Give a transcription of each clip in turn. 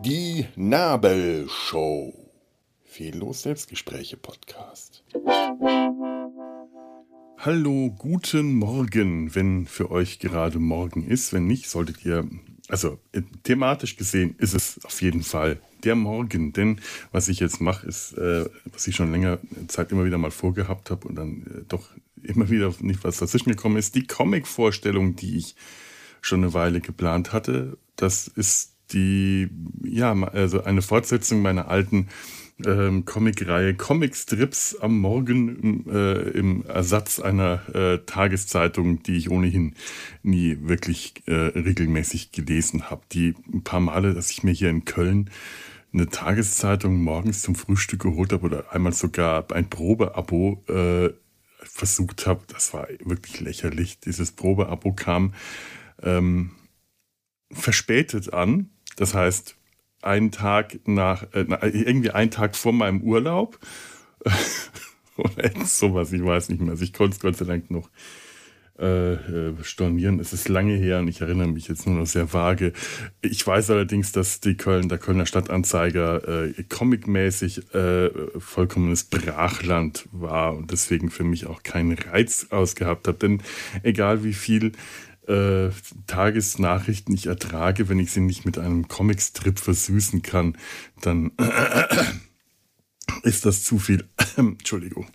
Die Nabelshow. Fehllos Selbstgespräche Podcast. Hallo, guten Morgen, wenn für euch gerade Morgen ist. Wenn nicht, solltet ihr, also äh, thematisch gesehen ist es auf jeden Fall der Morgen. Denn was ich jetzt mache, ist, äh, was ich schon länger Zeit immer wieder mal vorgehabt habe und dann äh, doch immer wieder nicht was dazwischen gekommen ist, die Comic-Vorstellung, die ich schon eine Weile geplant hatte. Das ist die, ja, also eine Fortsetzung meiner alten ähm, Comicreihe Comicstrips am Morgen äh, im Ersatz einer äh, Tageszeitung, die ich ohnehin nie wirklich äh, regelmäßig gelesen habe. Die ein paar Male, dass ich mir hier in Köln eine Tageszeitung morgens zum Frühstück geholt habe oder einmal sogar ein Probeabo äh, versucht habe, das war wirklich lächerlich. Dieses Probeabo kam ähm, verspätet an. Das heißt, einen Tag nach, äh, irgendwie einen Tag vor meinem Urlaub. Oder sowas, ich weiß nicht mehr. Also ich konnte es Gott sei Dank noch äh, äh, stornieren. Es ist lange her und ich erinnere mich jetzt nur noch sehr vage. Ich weiß allerdings, dass die Köln, der Kölner Stadtanzeiger äh, comicmäßig äh, vollkommenes Brachland war und deswegen für mich auch keinen Reiz ausgehabt hat. Denn egal wie viel äh, Tagesnachrichten ich ertrage, wenn ich sie nicht mit einem Comicstrip versüßen kann, dann ist das zu viel, Entschuldigung,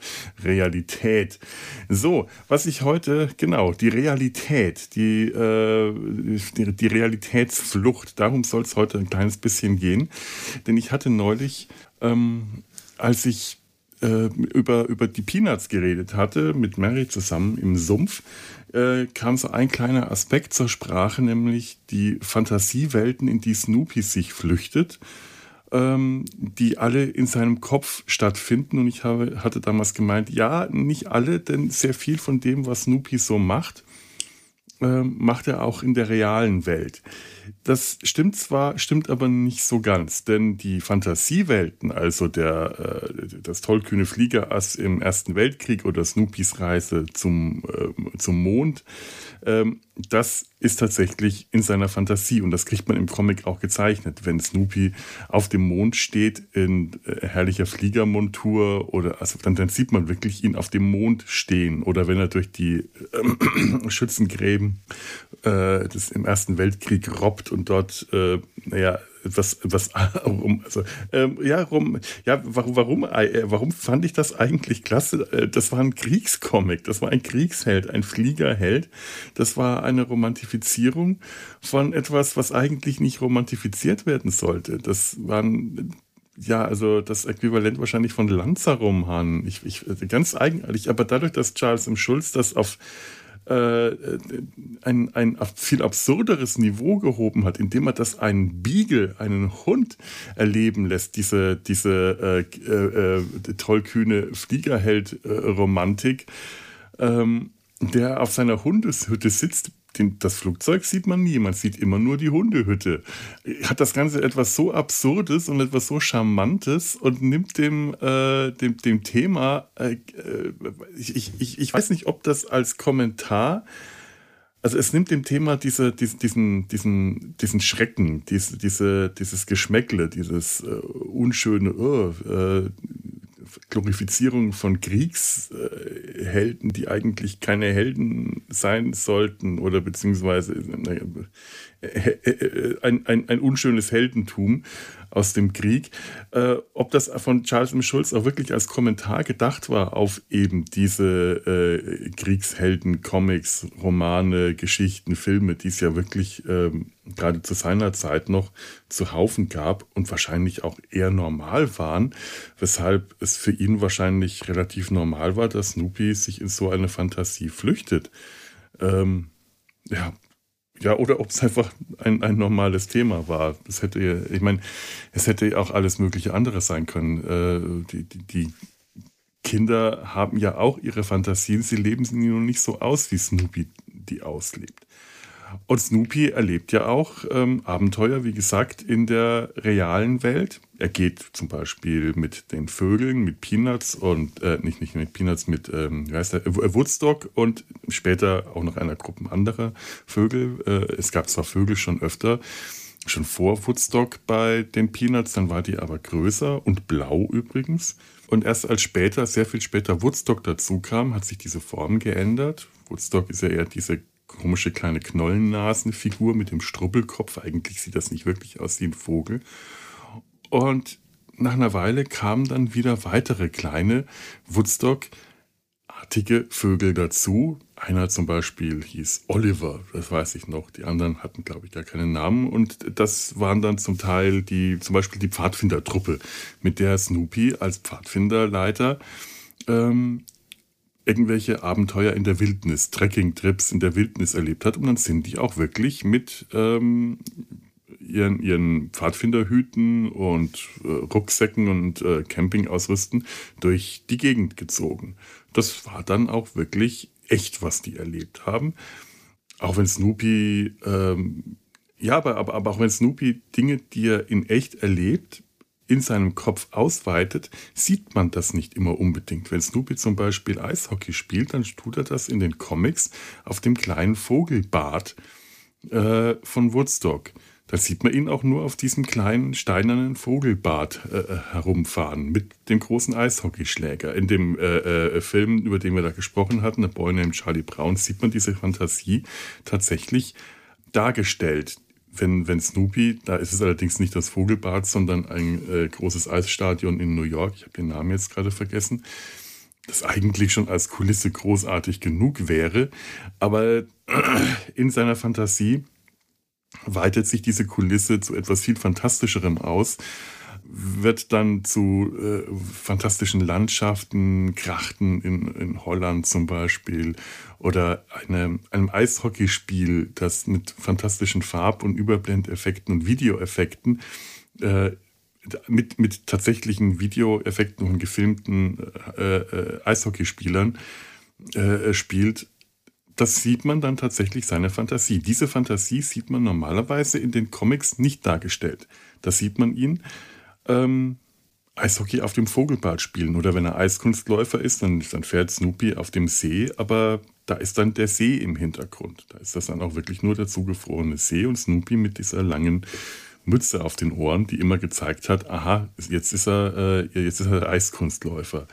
Realität. So, was ich heute, genau, die Realität, die, äh, die, die Realitätsflucht, darum soll es heute ein kleines bisschen gehen. Denn ich hatte neulich, ähm, als ich äh, über, über die Peanuts geredet hatte, mit Mary zusammen im Sumpf, äh, kam so ein kleiner Aspekt zur Sprache, nämlich die Fantasiewelten, in die Snoopy sich flüchtet, ähm, die alle in seinem Kopf stattfinden. Und ich habe, hatte damals gemeint, ja, nicht alle, denn sehr viel von dem, was Snoopy so macht, äh, macht er auch in der realen Welt. Das stimmt zwar, stimmt aber nicht so ganz, denn die Fantasiewelten, also der, äh, das tollkühne Fliegerass im Ersten Weltkrieg oder Snoopys Reise zum, äh, zum Mond, ähm, das ist tatsächlich in seiner Fantasie und das kriegt man im Comic auch gezeichnet, wenn Snoopy auf dem Mond steht in äh, herrlicher Fliegermontur oder also dann, dann, sieht man wirklich ihn auf dem Mond stehen oder wenn er durch die äh, Äh, des, im Ersten Weltkrieg robbt und dort, äh, naja, was, was, also, ähm, ja, rum, ja, warum, warum, äh, warum fand ich das eigentlich klasse? Äh, das war ein Kriegscomic, das war ein Kriegsheld, ein Fliegerheld. Das war eine Romantifizierung von etwas, was eigentlich nicht romantifiziert werden sollte. Das waren ja, also das Äquivalent wahrscheinlich von Lanzerroman. Ich, ich, ganz eigenartig. Aber dadurch, dass Charles M. Schulz das auf äh, ein, ein viel absurderes Niveau gehoben hat, indem er das einen Beagle, einen Hund erleben lässt, diese, diese äh, äh, äh tollkühne Fliegerheld-Romantik, ähm, der auf seiner Hundeshütte sitzt, den, das Flugzeug sieht man nie, man sieht immer nur die Hundehütte. Hat das Ganze etwas so Absurdes und etwas so Charmantes und nimmt dem, äh, dem, dem Thema, äh, äh ich, ich, ich weiß nicht, ob das als Kommentar, also es nimmt dem Thema diese, diesen, diesen, diesen, diesen Schrecken, diese, diese, dieses Geschmäckle, dieses äh, unschöne, oh, äh, Glorifizierung von Kriegshelden, die eigentlich keine Helden sein sollten oder beziehungsweise äh, äh, äh, ein, ein, ein unschönes Heldentum aus dem Krieg. Äh, ob das von Charles M. Schulz auch wirklich als Kommentar gedacht war auf eben diese äh, Kriegshelden, Comics, Romane, Geschichten, Filme, die es ja wirklich ähm, gerade zu seiner Zeit noch zuhaufen gab und wahrscheinlich auch eher normal waren, weshalb es für ihn wahrscheinlich relativ normal war, dass Snoopy sich in so eine Fantasie flüchtet. Ähm, ja, ja, oder ob es einfach ein, ein normales Thema war. Es hätte, ich meine, es hätte auch alles mögliche andere sein können. Äh, die, die, die, Kinder haben ja auch ihre Fantasien, sie leben sie nur nicht so aus, wie Snoopy die auslebt. Und Snoopy erlebt ja auch ähm, Abenteuer, wie gesagt, in der realen Welt. Er geht zum Beispiel mit den Vögeln, mit Peanuts und äh, nicht, nicht mit Peanuts, mit ähm, wie heißt der, Woodstock und später auch noch einer Gruppe anderer Vögel. Äh, es gab zwar Vögel schon öfter, schon vor Woodstock bei den Peanuts, dann war die aber größer und blau übrigens. Und erst als später, sehr viel später Woodstock dazu kam, hat sich diese Form geändert. Woodstock ist ja eher diese komische kleine Knollennasenfigur mit dem Strubbelkopf. Eigentlich sieht das nicht wirklich aus wie ein Vogel. Und nach einer Weile kamen dann wieder weitere kleine Woodstock-artige Vögel dazu. Einer zum Beispiel hieß Oliver, das weiß ich noch. Die anderen hatten, glaube ich, gar keinen Namen. Und das waren dann zum Teil die, zum Beispiel die Pfadfindertruppe, mit der Snoopy als Pfadfinderleiter ähm, irgendwelche Abenteuer in der Wildnis, Trekking-Trips in der Wildnis erlebt hat. Und dann sind die auch wirklich mit ähm, ihren, ihren Pfadfinderhüten und äh, Rucksäcken und äh, Campingausrüsten durch die Gegend gezogen. Das war dann auch wirklich echt, was die erlebt haben. Auch wenn Snoopy, ähm, ja, aber, aber, auch wenn Snoopy Dinge, die er in echt erlebt, in seinem Kopf ausweitet, sieht man das nicht immer unbedingt. Wenn Snoopy zum Beispiel Eishockey spielt, dann tut er das in den Comics auf dem kleinen Vogelbart äh, von Woodstock. Da sieht man ihn auch nur auf diesem kleinen steinernen Vogelbad äh, äh herumfahren mit dem großen Eishockeyschläger. In dem äh, äh, Film, über den wir da gesprochen hatten, der Boy named Charlie Brown, sieht man diese Fantasie tatsächlich dargestellt wenn, wenn Snoopy, da ist es allerdings nicht das Vogelbad, sondern ein äh, großes Eisstadion in New York, ich habe den Namen jetzt gerade vergessen, das eigentlich schon als Kulisse großartig genug wäre, aber in seiner Fantasie weitet sich diese Kulisse zu etwas viel Fantastischerem aus wird dann zu äh, fantastischen Landschaften, Krachten in, in Holland zum Beispiel oder eine, einem Eishockeyspiel, das mit fantastischen Farb- und Überblendeffekten und Videoeffekten äh, mit, mit tatsächlichen Videoeffekten und gefilmten äh, äh, Eishockeyspielern äh, spielt, das sieht man dann tatsächlich seine Fantasie. Diese Fantasie sieht man normalerweise in den Comics nicht dargestellt. Da sieht man ihn ähm, Eishockey auf dem Vogelbad spielen. Oder wenn er Eiskunstläufer ist, dann, dann fährt Snoopy auf dem See, aber da ist dann der See im Hintergrund. Da ist das dann auch wirklich nur der zugefrorene See und Snoopy mit dieser langen Mütze auf den Ohren, die immer gezeigt hat, aha, jetzt ist er, äh, jetzt ist er Eiskunstläufer.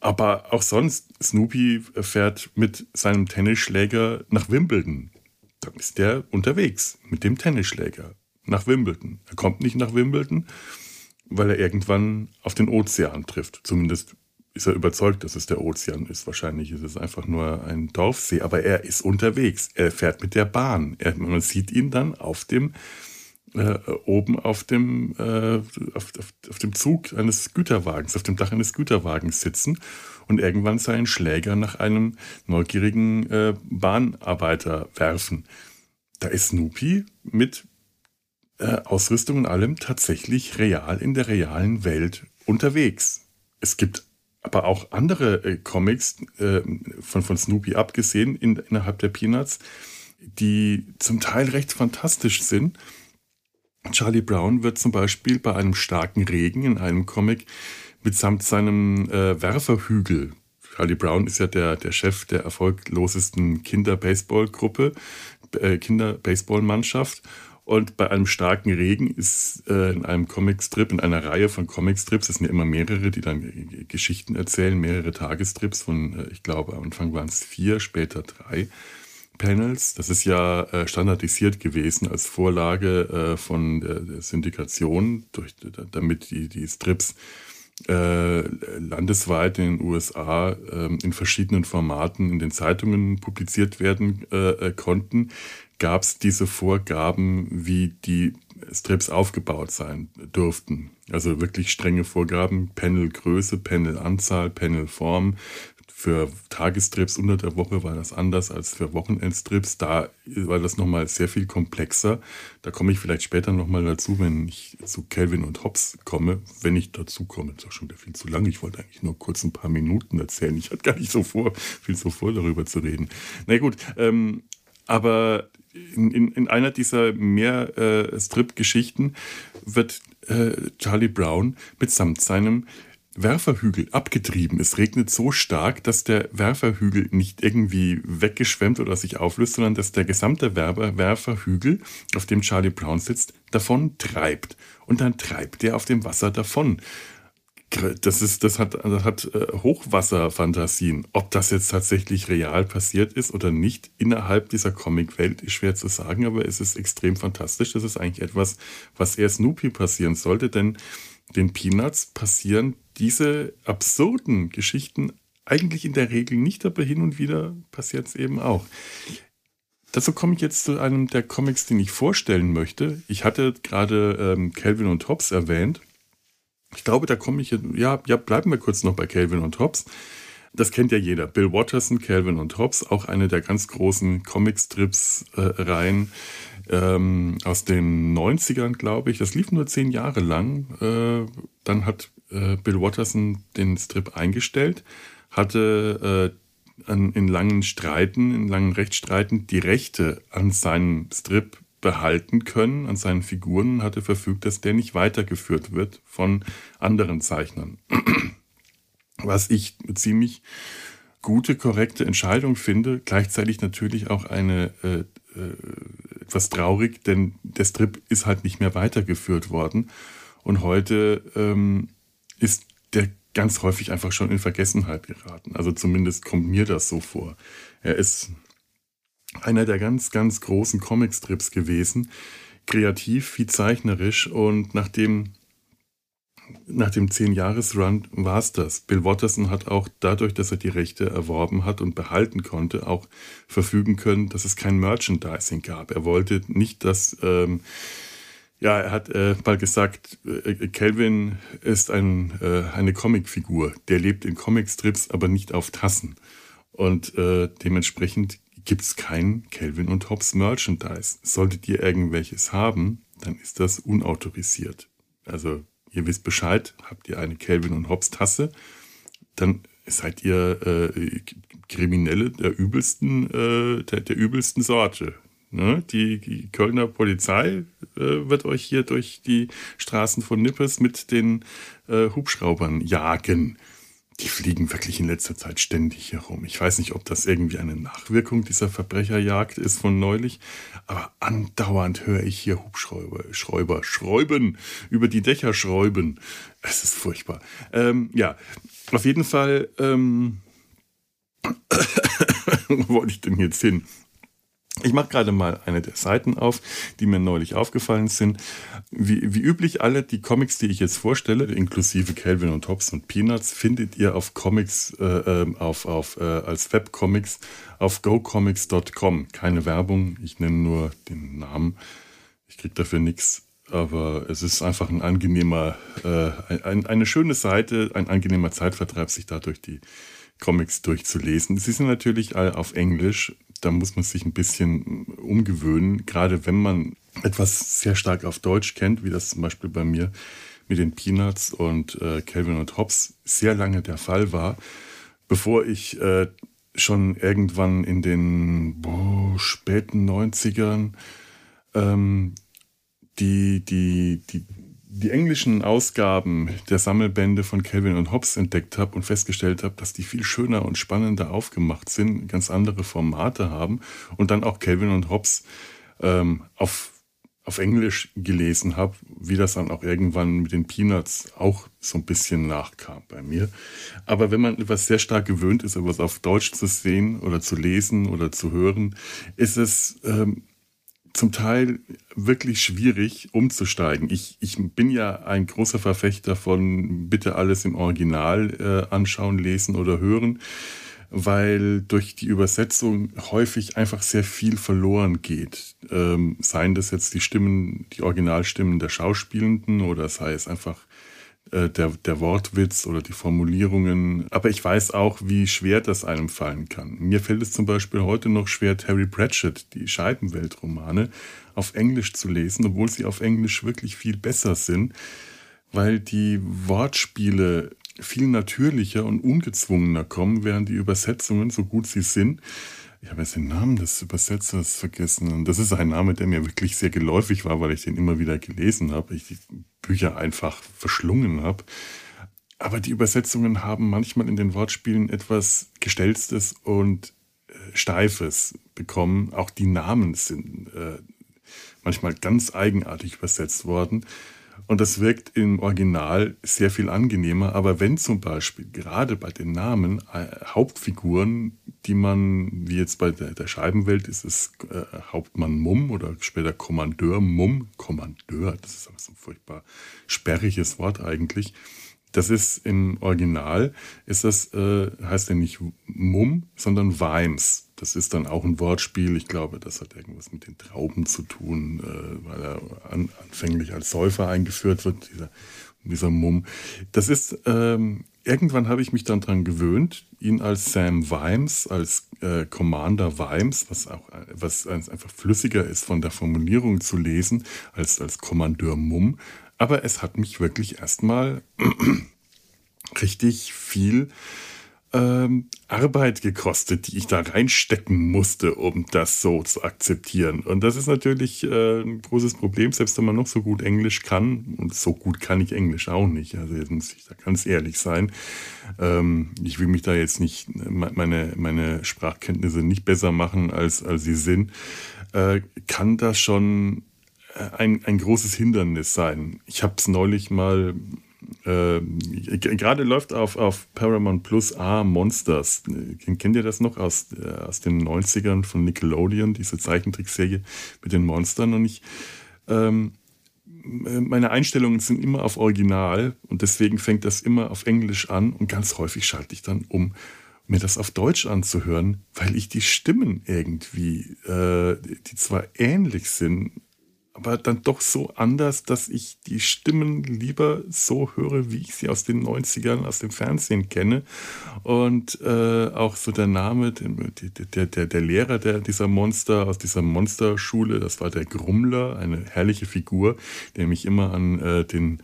Aber auch sonst, Snoopy fährt mit seinem Tennisschläger nach Wimbledon. Dann ist der unterwegs mit dem Tennisschläger nach Wimbledon. Er kommt nicht nach Wimbledon, weil er irgendwann auf den Ozean trifft. Zumindest ist er überzeugt, dass es der Ozean ist. Wahrscheinlich ist es einfach nur ein Dorfsee, aber er ist unterwegs. Er fährt mit der Bahn. Er, man sieht ihn dann auf dem äh, oben auf dem, äh, auf, auf, auf, dem Zug eines Güterwagens, auf dem Dach eines Güterwagens sitzen und irgendwann seinen Schläger nach einem neugierigen äh, Bahnarbeiter werfen. Da ist Snoopy mit äh, Ausrüstung und allem tatsächlich real in der realen Welt unterwegs. Es gibt aber auch andere äh, Comics, äh, von, von Snoopy abgesehen, in, innerhalb der Peanuts, die zum Teil recht fantastisch sind. Charlie Brown wird zum Beispiel bei einem starken Regen in einem Comic mitsamt seinem äh, Werferhügel Charlie Brown ist ja der, der Chef der erfolglosesten Kinder-Baseball-Gruppe, äh, Kinder-Baseball-Mannschaft. Und bei einem starken Regen ist äh, in einem Comicstrip, in einer Reihe von Comicstrips, es sind ja immer mehrere, die dann Geschichten erzählen, mehrere Tagestrips von, äh, ich glaube, am Anfang waren es vier, später drei Panels. Das ist ja äh, standardisiert gewesen als Vorlage äh, von der, Syndikation, durch, damit die, die Strips äh, landesweit in den USA äh, in verschiedenen Formaten in den Zeitungen publiziert werden äh, konnten gab es diese Vorgaben, wie die Strips aufgebaut sein dürften. Also wirklich strenge Vorgaben, Panelgröße, Panelanzahl, Panelform. Für Tagestrips unter der Woche war das anders als für Wochenendstrips. Da war das nochmal sehr viel komplexer. Da komme ich vielleicht später nochmal dazu, wenn ich zu Kelvin und Hobbs komme. Wenn ich dazu komme, ist auch schon wieder viel zu lang. Ich wollte eigentlich nur kurz ein paar Minuten erzählen. Ich hatte gar nicht so vor, viel so vor, darüber zu reden. Na gut, ähm, aber in, in, in einer dieser mehr äh, Strip-Geschichten wird äh, Charlie Brown mitsamt seinem Werferhügel abgetrieben. Es regnet so stark, dass der Werferhügel nicht irgendwie weggeschwemmt oder sich auflöst, sondern dass der gesamte Werber Werferhügel, auf dem Charlie Brown sitzt, davon treibt. Und dann treibt er auf dem Wasser davon das, ist, das hat, das hat äh, Hochwasserfantasien. Ob das jetzt tatsächlich real passiert ist oder nicht, innerhalb dieser Comicwelt ist schwer zu sagen, aber es ist extrem fantastisch. Das ist eigentlich etwas, was eher Snoopy passieren sollte, denn den Peanuts passieren diese absurden Geschichten eigentlich in der Regel nicht, aber hin und wieder passiert es eben auch. Dazu komme ich jetzt zu einem der Comics, den ich vorstellen möchte. Ich hatte gerade ähm, Calvin und Hobbes erwähnt. Ich glaube, da komme ich, ja, ja, bleiben wir kurz noch bei Calvin und Hobbes. Das kennt ja jeder. Bill Watterson, Calvin und Hobbes, auch eine der ganz großen Comicstrips-Reihen äh, ähm, aus den 90ern, glaube ich. Das lief nur zehn Jahre lang. Äh, dann hat äh, Bill Watterson den Strip eingestellt, hatte äh, an, in langen Streiten, in langen Rechtsstreiten die Rechte an seinem Strip behalten können an seinen Figuren, hatte verfügt, dass der nicht weitergeführt wird von anderen Zeichnern. Was ich ziemlich gute, korrekte Entscheidung finde, gleichzeitig natürlich auch eine äh, äh, etwas traurig, denn der Strip ist halt nicht mehr weitergeführt worden. Und heute ähm, ist der ganz häufig einfach schon in Vergessenheit geraten. Also zumindest kommt mir das so vor. Er ist einer der ganz, ganz großen Comicstrips gewesen. Kreativ wie zeichnerisch und nach dem, nach dem 10-Jahres-Run war es das. Bill Watterson hat auch dadurch, dass er die Rechte erworben hat und behalten konnte, auch verfügen können, dass es kein Merchandising gab. Er wollte nicht, dass. Ähm, ja, er hat äh, mal gesagt, äh, Calvin ist ein, äh, eine Comicfigur. Der lebt in Comicstrips, aber nicht auf Tassen. Und äh, dementsprechend gibt es kein Kelvin und Hobbes Merchandise. Solltet ihr irgendwelches haben, dann ist das unautorisiert. Also ihr wisst Bescheid, habt ihr eine Kelvin und Hobbes Tasse, dann seid ihr äh, Kriminelle der übelsten, äh, der, der, übelsten Sorte. Ne? Die, die, Kölner Polizei äh, wird euch hier durch die Straßen von Nippes mit den äh, Hubschraubern jagen die fliegen wirklich in letzter Zeit ständig herum. Ich weiß nicht, ob das irgendwie eine Nachwirkung dieser Verbrecherjagd ist von neulich, aber andauernd höre ich hier Hubschräuber, Schräuber, Schräuben, über die Dächer schräuben. Es ist furchtbar. Ähm, ja, auf jeden Fall, ähm, wo wollte ich denn jetzt hin? Ich mache gerade mal eine der Seiten auf, die mir neulich aufgefallen sind. Wie, wie, üblich, alle die Comics, die ich jetzt vorstelle, inklusive Calvin und Hobbes und Peanuts, findet ihr auf Comics, äh, ähm, auf, auf, äh, als Webcomics auf gocomics.com. Keine Werbung, ich nenne nur den Namen. Ich kriege dafür nichts, aber es ist einfach ein angenehmer, äh, ein, eine schöne Seite, ein angenehmer Zeitvertreib, sich dadurch die Comics durchzulesen. Sie sind natürlich auf Englisch. Da muss man sich ein bisschen umgewöhnen, gerade wenn man etwas sehr stark auf Deutsch kennt, wie das zum Beispiel bei mir mit den Peanuts und äh, Calvin und Hobbes sehr lange der Fall war, bevor ich äh, schon irgendwann in den boah, späten 90ern ähm, die, die, die die englischen Ausgaben der Sammelbände von Calvin und Hobbes entdeckt habe und festgestellt habe, dass die viel schöner und spannender aufgemacht sind, ganz andere Formate haben und dann auch Calvin und Hobbes ähm, auf, auf Englisch gelesen habe, wie das dann auch irgendwann mit den Peanuts auch so ein bisschen nachkam bei mir. Aber wenn man etwas sehr stark gewöhnt ist, etwas auf Deutsch zu sehen oder zu lesen oder zu hören, ist es ähm, zum Teil wirklich schwierig umzusteigen. Ich, ich bin ja ein großer Verfechter von bitte alles im Original äh, anschauen, lesen oder hören, weil durch die Übersetzung häufig einfach sehr viel verloren geht. Ähm, seien das jetzt die Stimmen, die Originalstimmen der Schauspielenden oder sei es einfach äh, der, der Wortwitz oder die Formulierungen. Aber ich weiß auch, wie schwer das einem fallen kann. Mir fällt es zum Beispiel heute noch schwer, Terry Pratchett, die Scheibenweltromane, auf Englisch zu lesen, obwohl sie auf Englisch wirklich viel besser sind, weil die Wortspiele viel natürlicher und ungezwungener kommen, während die Übersetzungen, so gut sie sind, Ich habe jetzt den Namen des Übersetzers vergessen. Und das ist ein Name, der mir wirklich sehr geläufig war, weil ich den immer wieder gelesen habe. Ich die Bücher einfach verschlungen habe. Aber die Übersetzungen haben manchmal in den Wortspielen etwas Gestelztes und äh, Steifes bekommen. Auch die Namen sind äh, manchmal ganz eigenartig übersetzt worden. Und das wirkt im Original sehr viel angenehmer. Aber wenn zum Beispiel gerade bei den Namen äh, Hauptfiguren, die man, wie jetzt bei der, der Scheibenwelt, ist es äh, Hauptmann Mumm oder später Kommandeur Mumm, Kommandeur, das ist aber so ein furchtbar sperriges Wort eigentlich. Das ist im Original, ist das, äh, heißt ja nicht Mumm, sondern Weims das ist dann auch ein Wortspiel. Ich glaube, das hat irgendwas mit den Trauben zu tun, äh, weil er an, anfänglich als Säufer eingeführt wird, dieser, dieser Mumm. Das ist, ähm, irgendwann habe ich mich dann daran gewöhnt, ihn als Sam Vimes, als äh, Commander Vimes, was auch was einfach flüssiger ist von der Formulierung zu lesen, als als Kommandeur Mumm. Aber es hat mich wirklich erstmal richtig viel ähm, Arbeit gekostet, die ich da reinstecken musste, um das so zu akzeptieren. Und das ist natürlich äh, ein großes Problem, selbst wenn man noch so gut Englisch kann. Und so gut kann ich Englisch auch nicht. Also jetzt muss ich da ganz ehrlich sein. Ähm, ich will mich da jetzt nicht, meine, meine Sprachkenntnisse nicht besser machen, als, als sie sind. Äh, kann das schon äh, ein, ein großes Hindernis sein. Ich habe es neulich mal äh, gerade läuft auf, auf Paramount Plus A Monsters. Kennt ihr das noch aus, äh, aus den 90ern von Nickelodeon, diese Zeichentrickserie mit den Monstern? Und ich, ähm, meine Einstellungen sind immer auf Original und deswegen fängt das immer auf Englisch an und ganz häufig schalte ich dann um, mir das auf Deutsch anzuhören, weil ich die Stimmen irgendwie, äh, die zwar ähnlich sind, aber dann doch so anders, dass ich die Stimmen lieber so höre, wie ich sie aus den 90ern aus dem Fernsehen kenne. Und äh, auch so der Name, der, der, der Lehrer der, dieser Monster aus dieser Monsterschule, das war der Grummler, eine herrliche Figur, der mich immer an äh, den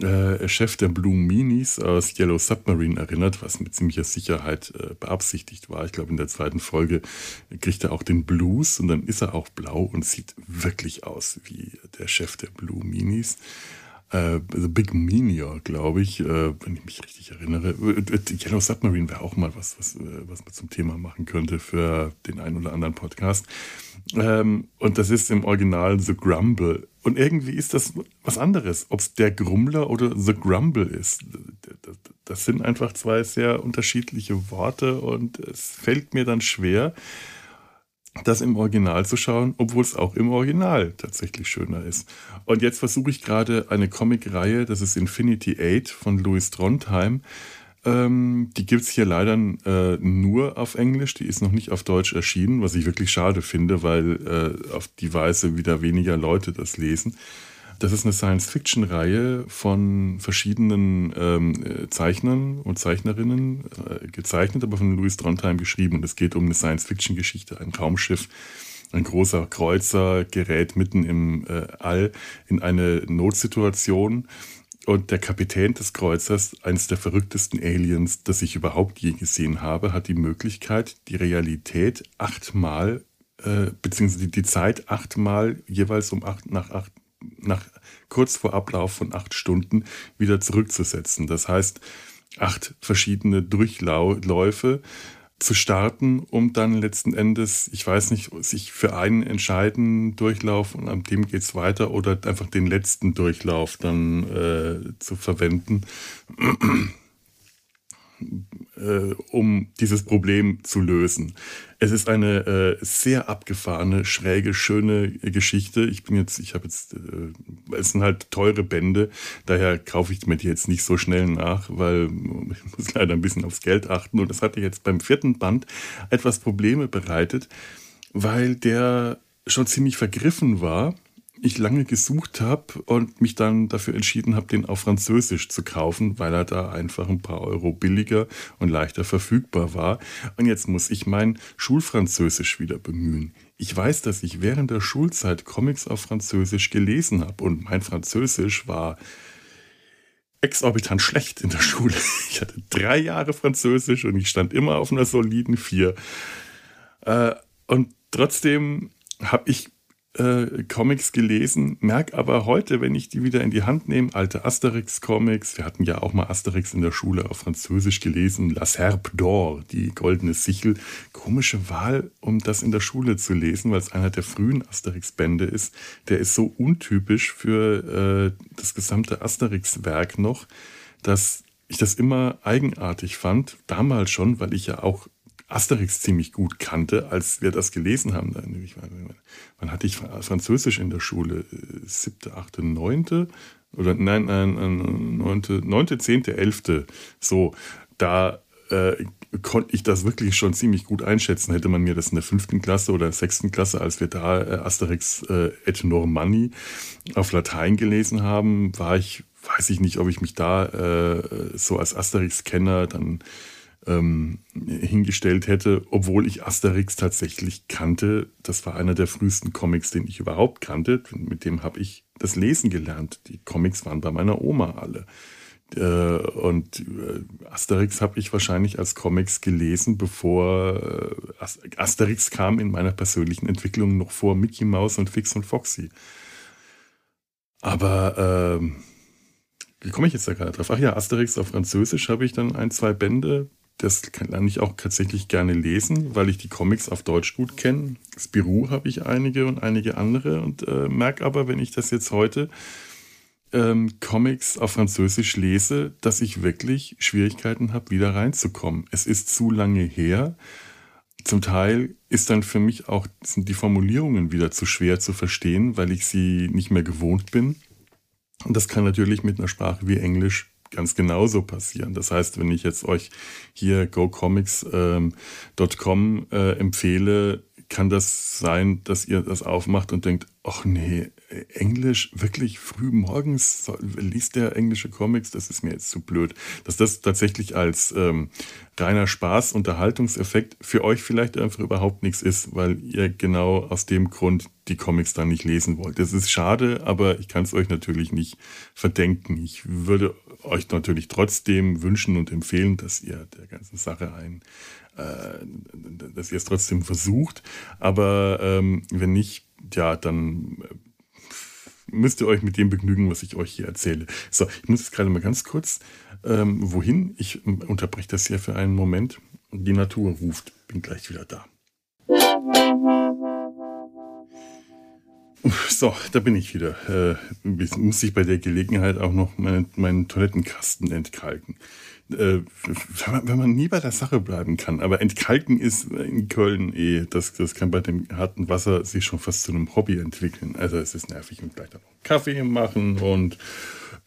äh, Chef der Blue Minis aus Yellow Submarine erinnert, was mit ziemlicher Sicherheit äh, beabsichtigt war. Ich glaube, in der zweiten Folge kriegt er auch den Blues und dann ist er auch blau und sieht wirklich aus wie der Chef der Blue Minis. Uh, The Big Meteor, glaube ich, uh, wenn ich mich richtig erinnere. Yellow Submarine wäre auch mal was, was, was man zum Thema machen könnte für den einen oder anderen Podcast. Ähm, und das ist im Original The Grumble. Und irgendwie ist das was anderes, ob es der Grummler oder The Grumble ist. Das sind einfach zwei sehr unterschiedliche Worte und es fällt mir dann schwer, das im Original zu schauen, obwohl es auch im Original tatsächlich schöner ist. Und jetzt versuche ich gerade eine Comicreihe, das ist Infinity Eight von Louis Trondheim. Ähm, die gibt es hier leider äh, nur auf Englisch, die ist noch nicht auf Deutsch erschienen, was ich wirklich schade finde, weil äh, auf die Weise wieder weniger Leute das lesen. Das ist eine Science-Fiction-Reihe von verschiedenen ähm, Zeichnern und Zeichnerinnen, äh, gezeichnet, aber von Louis Trondheim geschrieben. Und es geht um eine Science-Fiction-Geschichte, ein Raumschiff, ein großer Kreuzer gerät mitten im äh, All in eine Notsituation. Und der Kapitän des Kreuzers, eines der verrücktesten Aliens, das ich überhaupt je gesehen habe, hat die Möglichkeit, die Realität achtmal, äh, beziehungsweise die Zeit achtmal jeweils um acht, nach acht nach kurz vor Ablauf von acht Stunden wieder zurückzusetzen. Das heißt, acht verschiedene Durchläufe zu starten, um dann letzten Endes, ich weiß nicht, sich für einen entscheiden Durchlauf und an dem geht es weiter oder einfach den letzten Durchlauf dann äh, zu verwenden äh, um dieses Problem zu lösen. Es ist eine äh, sehr abgefahrene, schräge, schöne Geschichte. Ich bin jetzt, ich habe jetzt, äh, es sind halt teure Bände, daher kaufe ich mir die jetzt nicht so schnell nach, weil ich muss leider ein bisschen aufs Geld achten. Und das hatte jetzt beim vierten Band etwas Probleme bereitet, weil der schon ziemlich vergriffen war ich lange gesucht habe und mich dann dafür entschieden habe, den auf Französisch zu kaufen, weil er da einfach ein paar Euro billiger und leichter verfügbar war. Und jetzt muss ich mein Schulfranzösisch wieder bemühen. Ich weiß, dass ich während der Schulzeit Comics auf Französisch gelesen habe und mein Französisch war exorbitant schlecht in der Schule. Ich hatte drei Jahre Französisch und ich stand immer auf einer soliden Vier. Äh, und trotzdem habe ich äh, Comics gelesen, merke aber heute, wenn ich die wieder in die Hand nehme, alte Asterix-Comics, wir hatten ja auch mal Asterix in der Schule auf Französisch gelesen, La Serpe d'Or, die goldene Sichel. Komische Wahl, um das in der Schule zu lesen, weil es einer der frühen Asterix-Bände ist. Der ist so untypisch für äh, das gesamte Asterix-Werk noch, dass ich das immer eigenartig fand, damals schon, weil ich ja auch Asterix ziemlich gut kannte, als wir das gelesen haben. Wann hatte ich Französisch in der Schule? Siebte, achte, neunte? Oder nein, nein, neunte, neunte, zehnte, elfte. So, da äh, konnte ich das wirklich schon ziemlich gut einschätzen. Hätte man mir das in der fünften Klasse oder sechsten Klasse, als wir da äh, Asterix äh, et Normanni auf Latein gelesen haben, war ich, weiß ich nicht, ob ich mich da äh, so als Asterix-Kenner dann ähm, hingestellt hätte, obwohl ich Asterix tatsächlich kannte. Das war einer der frühesten Comics, den ich überhaupt kannte. Mit dem habe ich das Lesen gelernt. Die Comics waren bei meiner Oma alle. Äh, und äh, Asterix habe ich wahrscheinlich als Comics gelesen, bevor äh, Asterix kam in meiner persönlichen Entwicklung noch vor Mickey Mouse und Fix und Foxy. Aber ähm, wie komme ich jetzt da gerade drauf? Ach ja, Asterix auf Französisch habe ich dann ein, zwei Bände das kann ich auch tatsächlich gerne lesen, weil ich die Comics auf Deutsch gut kenne. Spirou habe ich einige und einige andere und äh, merke aber, wenn ich das jetzt heute ähm, Comics auf Französisch lese, dass ich wirklich Schwierigkeiten habe, wieder reinzukommen. Es ist zu lange her. Zum Teil ist dann für mich auch sind die Formulierungen wieder zu schwer zu verstehen, weil ich sie nicht mehr gewohnt bin. Und das kann natürlich mit einer Sprache wie Englisch ganz genauso passieren. Das heißt, wenn ich jetzt euch hier gocomics.com ähm, äh, empfehle, kann das sein, dass ihr das aufmacht und denkt, ach nee, Englisch, wirklich früh morgens liest der englische Comics, das ist mir jetzt zu blöd. Dass das tatsächlich als ähm, reiner Spaß, Unterhaltungseffekt für euch vielleicht einfach überhaupt nichts ist, weil ihr genau aus dem Grund die Comics dann nicht lesen wollt. Das ist schade, aber ich kann es euch natürlich nicht verdenken. Ich würde euch natürlich trotzdem wünschen und empfehlen, dass ihr der ganzen Sache ein, äh, dass ihr es trotzdem versucht. Aber ähm, wenn nicht, ja, dann äh, müsst ihr euch mit dem begnügen, was ich euch hier erzähle. So, ich muss jetzt gerade mal ganz kurz ähm, wohin. Ich unterbreche das hier für einen Moment. Die Natur ruft. Bin gleich wieder da. So, da bin ich wieder. Äh, muss ich bei der Gelegenheit auch noch meinen, meinen Toilettenkasten entkalken. Äh, wenn, man, wenn, man, nie bei der Sache bleiben kann. Aber entkalken ist in Köln eh, das, das kann bei dem harten Wasser sich schon fast zu einem Hobby entwickeln. Also es ist nervig und gleich dann noch Kaffee machen und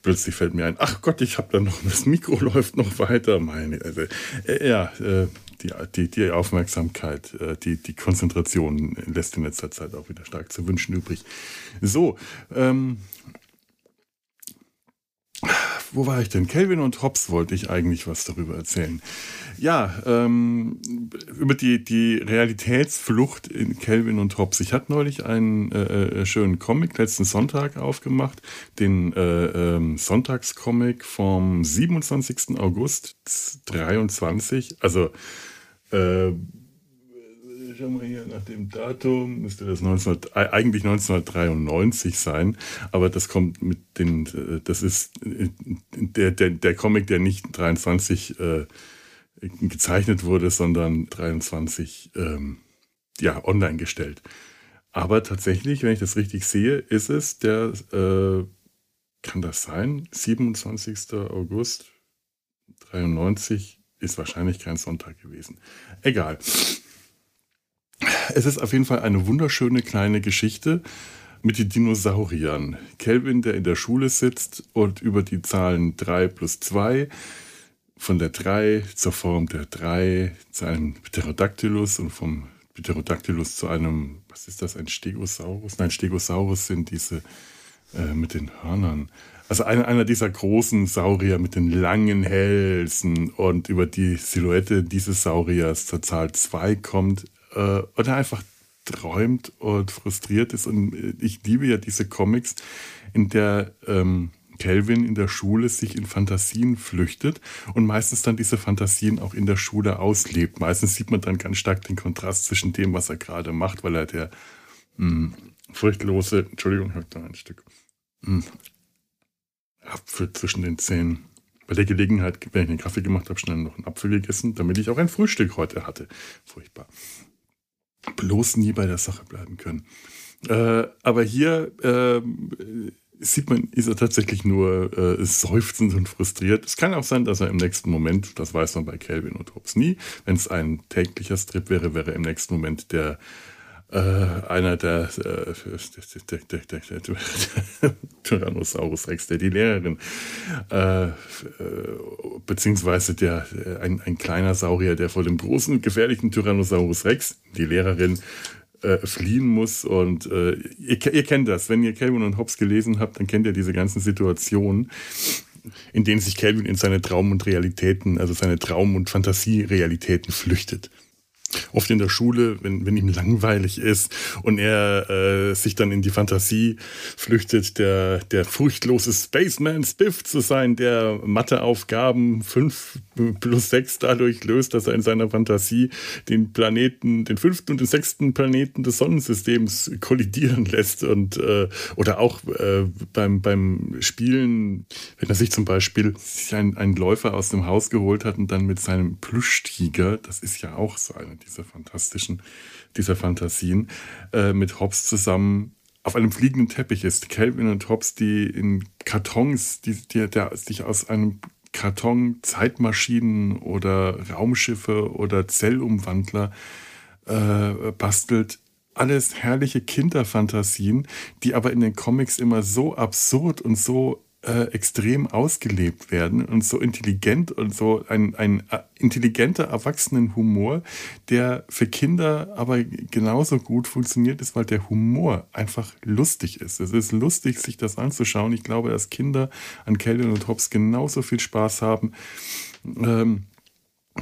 plötzlich fällt mir ein, ach Gott, ich habe da noch, das Mikro läuft noch weiter. Meine, also, äh, ja, äh, die, die, die Aufmerksamkeit, äh, die, die Konzentration lässt in letzter Zeit auch wieder stark zu wünschen übrig. So, ähm, wo war ich denn? Kelvin und Hobbes wollte ich eigentlich was darüber erzählen. Ja, ähm, über die, die Realitätsflucht in Kelvin und Hobbes. Ich hatte neulich einen äh, äh schönen Comic letzten Sonntag aufgemacht, den äh, ähm, Sonntagscomic vom 27. August 23. Also äh, schauen wir hier nach dem Datum, müsste das 19, eigentlich 1993 sein, aber das kommt mit den, äh, das ist äh, der, der, der Comic, der nicht 23 äh, gezeichnet wurde, sondern 23 ähm, ja, online gestellt. Aber tatsächlich, wenn ich das richtig sehe, ist es der, äh, kann das sein? 27. August 93 ist wahrscheinlich kein Sonntag gewesen. Egal. Es ist auf jeden Fall eine wunderschöne kleine Geschichte mit den Dinosauriern. Kelvin, der in der Schule sitzt und über die Zahlen 3 plus 2 von der 3 zur Form der 3 zu einem Pterodactylus und vom Pterodactylus zu einem, was ist das, ein Stegosaurus? Nein, Stegosaurus sind diese äh, mit den Hörnern. Also einer, einer dieser großen Saurier mit den langen Hälsen und über die Silhouette dieses Sauriers zur Zahl 2 kommt äh, oder einfach träumt und frustriert ist. Und äh, ich liebe ja diese Comics, in der ähm, Calvin in der Schule sich in Fantasien flüchtet und meistens dann diese Fantasien auch in der Schule auslebt. Meistens sieht man dann ganz stark den Kontrast zwischen dem, was er gerade macht, weil er der mh, hm, furchtlose, Entschuldigung, ich habe da ein Stück mh, hm, Apfel zwischen den Zähnen. Bei der Gelegenheit, wenn ich einen Kaffee gemacht habe, schnell noch einen Apfel gegessen, damit ich auch ein Frühstück heute hatte. Furchtbar. Bloß nie bei der Sache bleiben können. Äh, aber hier äh, sieht man, ist er tatsächlich nur äh, seufzend und frustriert. Es kann auch sein, dass er im nächsten Moment, das weiß man bei Calvin und Hobbes nie, wenn es ein täglicher Strip wäre, wäre im nächsten Moment der einer der, äh, der, der, der, Tyrannosaurus Rex, der die Lehrerin, äh, äh, beziehungsweise der, ein, ein kleiner Saurier, der vor dem großen, gefährlichen Tyrannosaurus Rex, die Lehrerin, äh, fliehen muss. Und äh, ihr, ihr, kennt das. Wenn ihr Calvin und Hobbes gelesen habt, dann kennt ihr diese ganzen Situationen, in denen sich Calvin in seine Traum- und Realitäten, also seine Traum- und Fantasierealitäten flüchtet oft in der Schule, wenn, wenn ihm langweilig ist und er äh, sich dann in die Fantasie flüchtet, der, der furchtlose Spaceman Spiff zu sein, der Matheaufgaben 5 plus 6 dadurch löst, dass er in seiner Fantasie den Planeten, den fünften und den sechsten Planeten des Sonnensystems kollidieren lässt und äh, oder auch äh, beim, beim Spielen, wenn er sich zum Beispiel einen, einen Läufer aus dem Haus geholt hat und dann mit seinem Plüschtiger, das ist ja auch so eine dieser fantastischen, dieser Fantasien, äh, mit Hobbes zusammen auf einem fliegenden Teppich ist. Calvin und Hobbes, die in Kartons, die, die, der sich aus einem Karton Zeitmaschinen oder Raumschiffe oder Zellumwandler äh, bastelt. Alles herrliche Kinderfantasien, die aber in den Comics immer so absurd und so äh, extrem ausgelebt werden und so intelligent und so ein, ein äh, intelligenter Erwachsenenhumor, der für Kinder aber genauso gut funktioniert ist, weil der Humor einfach lustig ist. Es ist lustig, sich das anzuschauen. Ich glaube, dass Kinder an Calvin und Hobbes genauso viel Spaß haben. Ähm,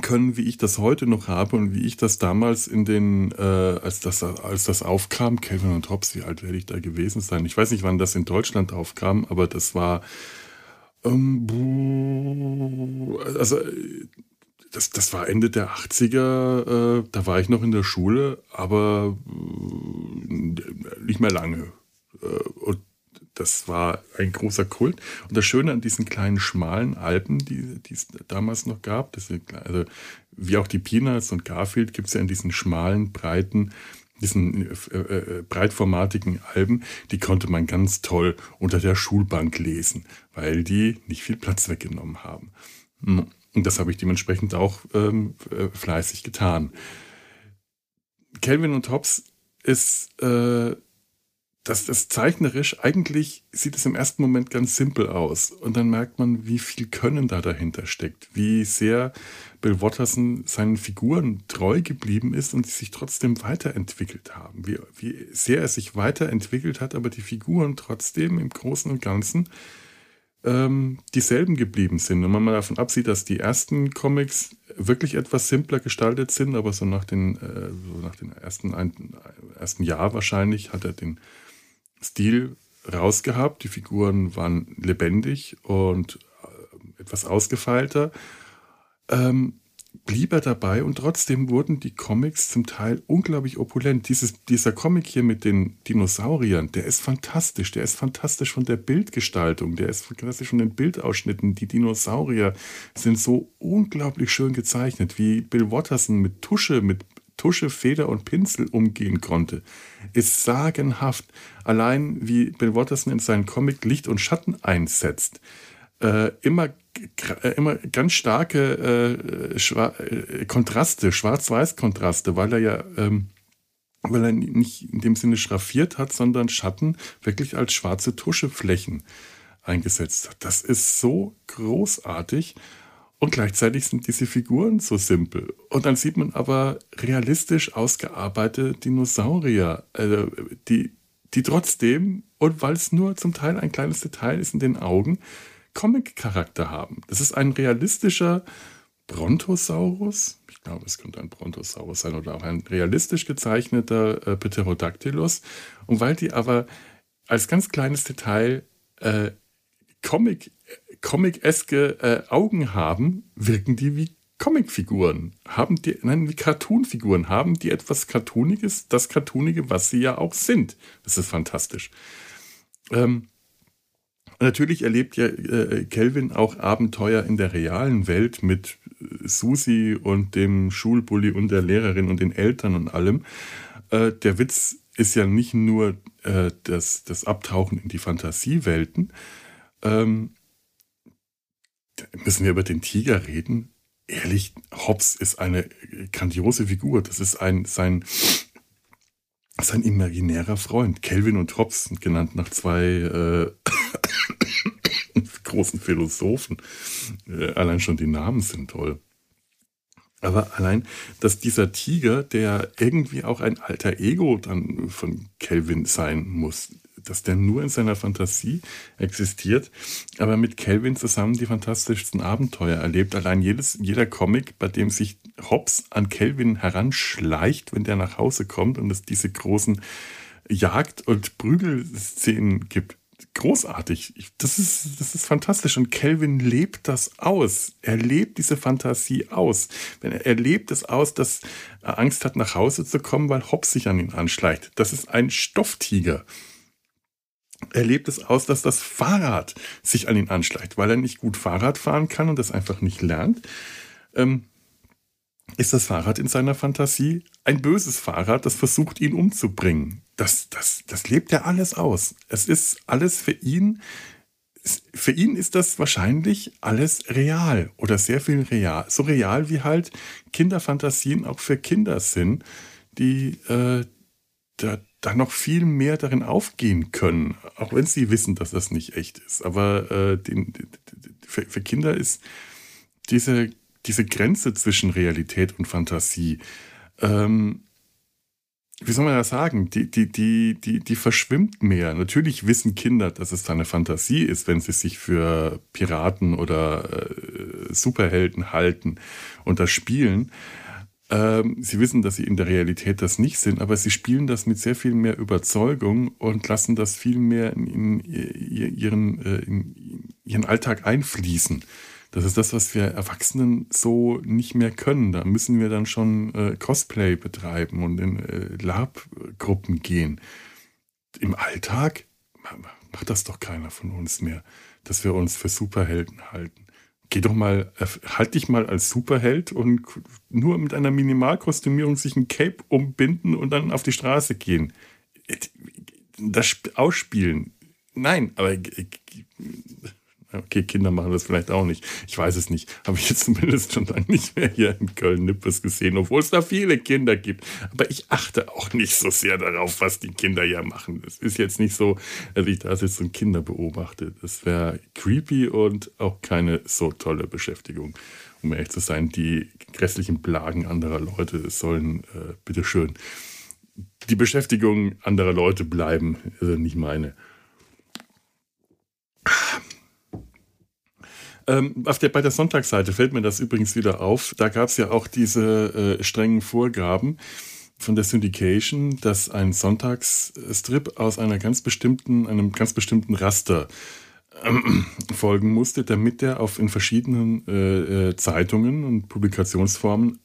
können, wie ich das heute noch habe und wie ich das damals in den, äh, als, das, als das aufkam, Kevin und Hobbes, wie alt werde ich da gewesen sein? Ich weiß nicht, wann das in Deutschland aufkam, aber das war, ähm, also das, das war Ende der 80er, äh, da war ich noch in der Schule, aber äh, nicht mehr lange. Äh, und das war ein großer Kult. Und das Schöne an diesen kleinen schmalen Alpen, die, die es damals noch gab, sind, also wie auch die Peanuts und Garfield, gibt es ja in diesen schmalen, breiten, diesen äh, äh, breitformatigen Alben, die konnte man ganz toll unter der Schulbank lesen, weil die nicht viel Platz weggenommen haben. Hm. Und das habe ich dementsprechend auch ähm, äh, fleißig getan. Kelvin und Hobbes ist äh, das ist zeichnerisch, eigentlich sieht es im ersten Moment ganz simpel aus. Und dann merkt man, wie viel Können da dahinter steckt. Wie sehr Bill Watterson seinen Figuren treu geblieben ist und sie sich trotzdem weiterentwickelt haben. Wie, wie sehr er sich weiterentwickelt hat, aber die Figuren trotzdem im Großen und Ganzen ähm, dieselben geblieben sind. Und wenn man davon absieht, dass die ersten Comics wirklich etwas simpler gestaltet sind, aber so nach den, äh, so nach den ersten, ein, ersten Jahr wahrscheinlich hat er den Stil rausgehabt. Die Figuren waren lebendig und äh, etwas ausgefeilter. Ähm, blieb er dabei und trotzdem wurden die Comics zum Teil unglaublich opulent. Dieses, dieser Comic hier mit den Dinosauriern, der ist fantastisch. Der ist fantastisch von der Bildgestaltung, der ist fantastisch von den Bildausschnitten. Die Dinosaurier sind so unglaublich schön gezeichnet, wie Bill Watterson mit Tusche, mit Tusche, Feder und Pinsel umgehen konnte, ist sagenhaft. Allein wie Bill Watterson in seinen Comic Licht und Schatten einsetzt. Äh, immer, äh, immer ganz starke äh, Schwa äh, Kontraste, Schwarz-Weiß-Kontraste, weil er ja ähm, weil er nicht in dem Sinne schraffiert hat, sondern Schatten wirklich als schwarze Tuscheflächen eingesetzt hat. Das ist so großartig. Und gleichzeitig sind diese Figuren so simpel. Und dann sieht man aber realistisch ausgearbeitete Dinosaurier, äh, die, die trotzdem, und weil es nur zum Teil ein kleines Detail ist in den Augen, Comic-Charakter haben. Das ist ein realistischer Brontosaurus. Ich glaube, es könnte ein Brontosaurus sein oder auch ein realistisch gezeichneter äh, Pterodactylus. Und weil die aber als ganz kleines Detail äh, Comic, Comic-eske äh, Augen haben, wirken die wie Comicfiguren. Haben die, nein, wie Cartoonfiguren. Haben die etwas Cartooniges, das Cartoonige, was sie ja auch sind. Das ist fantastisch. Ähm, natürlich erlebt ja äh, Kelvin auch Abenteuer in der realen Welt mit äh, Susi und dem Schulbully und der Lehrerin und den Eltern und allem. Äh, der Witz ist ja nicht nur äh, das, das Abtauchen in die Fantasiewelten. Ähm, müssen wir über den Tiger reden? Ehrlich, Hobbs ist eine grandiose Figur. Das ist ein, sein, sein imaginärer Freund. Kelvin und Hobbs genannt nach zwei äh, großen Philosophen. Äh, allein schon die Namen sind toll. Aber allein, dass dieser Tiger, der irgendwie auch ein alter Ego dann von Kelvin sein muss, dass der nur in seiner Fantasie existiert, aber mit Kelvin zusammen die fantastischsten Abenteuer erlebt. Allein jedes, jeder Comic, bei dem sich Hobbs an Kelvin heranschleicht, wenn der nach Hause kommt und es diese großen Jagd- und Prügelszenen gibt, großartig. Das ist, das ist fantastisch. Und Kelvin lebt das aus. Er lebt diese Fantasie aus. Er lebt es aus, dass er Angst hat, nach Hause zu kommen, weil Hobbs sich an ihn anschleicht. Das ist ein Stofftiger. Er lebt es aus, dass das Fahrrad sich an ihn anschleicht, weil er nicht gut Fahrrad fahren kann und das einfach nicht lernt. Ähm, ist das Fahrrad in seiner Fantasie ein böses Fahrrad, das versucht, ihn umzubringen. Das, das, das lebt er alles aus. Es ist alles für ihn, für ihn ist das wahrscheinlich alles real oder sehr viel real. So real wie halt Kinderfantasien auch für Kinder sind, die äh, da, da noch viel mehr darin aufgehen können, auch wenn sie wissen, dass das nicht echt ist. Aber äh, den, für, für Kinder ist diese diese Grenze zwischen Realität und Fantasie, ähm, wie soll man das sagen, die, die, die, die, die verschwimmt mehr. Natürlich wissen Kinder, dass es eine Fantasie ist, wenn sie sich für Piraten oder äh, Superhelden halten und das spielen. Ähm, sie wissen, dass sie in der Realität das nicht sind, aber sie spielen das mit sehr viel mehr Überzeugung und lassen das viel mehr in, ihren, äh, in ihren Alltag einfließen. Das ist das, was wir Erwachsenen so nicht mehr können. Da müssen wir dann schon äh, Cosplay betreiben und in äh, Lab-Gruppen gehen. Im Alltag macht das doch keiner von uns mehr, dass wir uns für Superhelden halten. Geh doch mal, äh, halt dich mal als Superheld und nur mit einer Minimalkostümierung sich ein Cape umbinden und dann auf die Straße gehen. Das Ausspielen. Nein, aber Okay, Kinder machen das vielleicht auch nicht. Ich weiß es nicht. Habe ich jetzt zumindest schon lange nicht mehr hier in Köln-Nippes gesehen, obwohl es da viele Kinder gibt. Aber ich achte auch nicht so sehr darauf, was die Kinder ja machen. Es ist jetzt nicht so, dass ich da jetzt so Kinder beobachte. Das wäre creepy und auch keine so tolle Beschäftigung. Um ehrlich zu sein, die grässlichen Plagen anderer Leute sollen äh, bitteschön die Beschäftigung anderer Leute bleiben, also nicht meine. Ähm, auf der, bei der Sonntagsseite fällt mir das übrigens wieder auf. Da gab es ja auch diese äh, strengen Vorgaben von der Syndication, dass ein Sonntagsstrip aus einer ganz bestimmten, einem ganz bestimmten Raster äh, folgen musste, damit der auf in verschiedenen äh, äh Zeitungen und Publikationsformen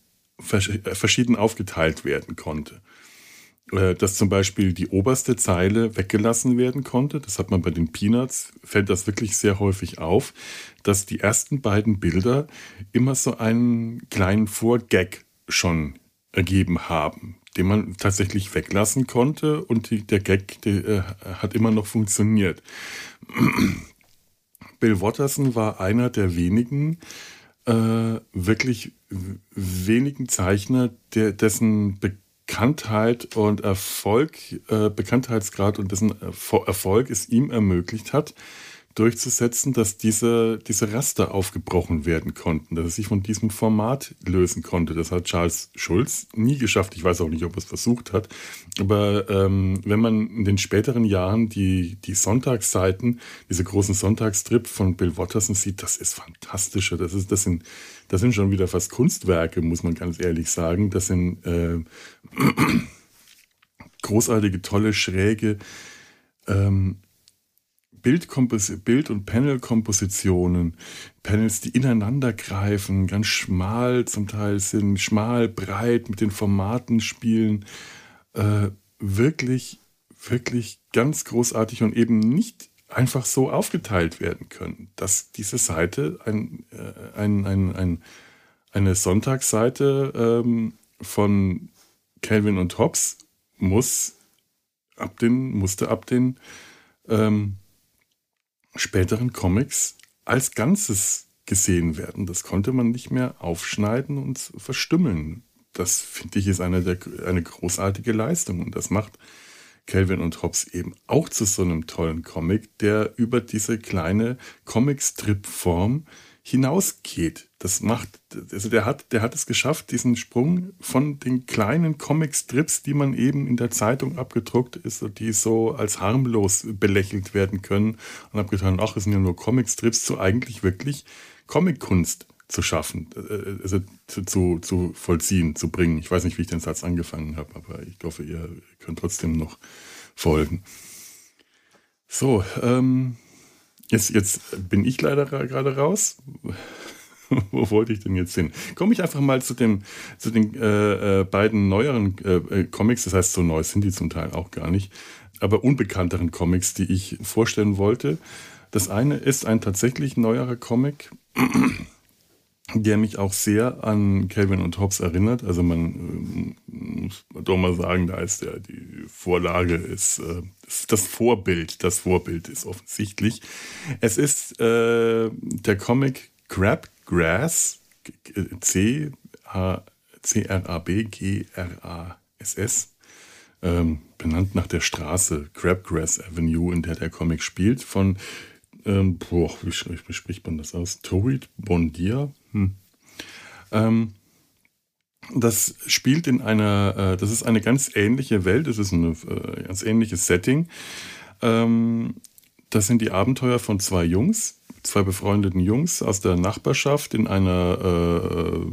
äh, verschieden aufgeteilt werden konnte. Äh, dass zum Beispiel die oberste Zeile weggelassen werden konnte. Das hat man bei den Peanuts, fällt das wirklich sehr häufig auf, dass die ersten beiden Bilder immer so einen kleinen Vorgag schon ergeben haben, den man tatsächlich weglassen konnte und die, der Gag der, äh, hat immer noch funktioniert. Bill Watterson war einer der wenigen, äh, wirklich wenigen Zeichner, der, dessen Be Bekanntheit und Erfolg, äh, Bekanntheitsgrad und dessen Erfolg es ihm ermöglicht hat, durchzusetzen, dass diese, diese Raster aufgebrochen werden konnten, dass er sich von diesem Format lösen konnte. Das hat Charles Schulz nie geschafft. Ich weiß auch nicht, ob er es versucht hat. Aber ähm, wenn man in den späteren Jahren die, die Sonntagsseiten, diese großen Sonntagstrip von Bill Watterson sieht, das ist fantastisch. Das, ist, das, sind, das sind schon wieder fast Kunstwerke, muss man ganz ehrlich sagen. Das sind äh, großartige, tolle, schräge, ähm, Bildkompos Bild- und Panel-Kompositionen, Panels, die ineinander greifen, ganz schmal zum Teil sind, schmal, breit, mit den Formaten spielen. Äh, wirklich, wirklich ganz großartig und eben nicht einfach so aufgeteilt werden können, dass diese Seite ein, äh, ein, ein, ein eine Sonntagsseite ähm, von Calvin und Hobbes muss ab den, musste ab den ähm, späteren Comics als Ganzes gesehen werden. Das konnte man nicht mehr aufschneiden und verstümmeln. Das finde ich ist eine, der, eine großartige Leistung und das macht Calvin und Hobbes eben auch zu so einem tollen Comic, der über diese kleine Comic-Strip-Form hinausgeht. Das macht, also der hat, der hat es geschafft, diesen Sprung von den kleinen Comic-Strips, die man eben in der Zeitung abgedruckt ist, die so als harmlos belächelt werden können und abgetan, ach, es sind ja nur Comic-Strips, zu eigentlich wirklich Comic-Kunst zu schaffen, äh, also zu, zu, zu, vollziehen, zu bringen. Ich weiß nicht, wie ich den Satz angefangen habe, aber ich hoffe, ihr könnt trotzdem noch folgen. So, ähm, Jetzt, jetzt bin ich leider gerade raus. Wo wollte ich denn jetzt hin? Komme ich einfach mal zu, dem, zu den äh, äh, beiden neueren äh, äh, Comics, das heißt, so neu sind die zum Teil auch gar nicht, aber unbekannteren Comics, die ich vorstellen wollte. Das eine ist ein tatsächlich neuerer Comic, der mich auch sehr an Calvin und Hobbes erinnert. Also man äh, muss doch mal sagen, da ist der, die Vorlage ist, äh, ist das Vorbild. Das Vorbild ist offensichtlich. Es ist äh, der Comic Crabgrass, C R A B G R A S S, ähm, benannt nach der Straße Crabgrass Avenue, in der der Comic spielt, von ähm, boah, wie, wie, spricht man das aus? Torit Bondia, hm. Ähm, das spielt in einer, äh, das ist eine ganz ähnliche Welt, das ist ein äh, ganz ähnliches Setting. Ähm, das sind die Abenteuer von zwei Jungs, zwei befreundeten Jungs aus der Nachbarschaft in einer äh,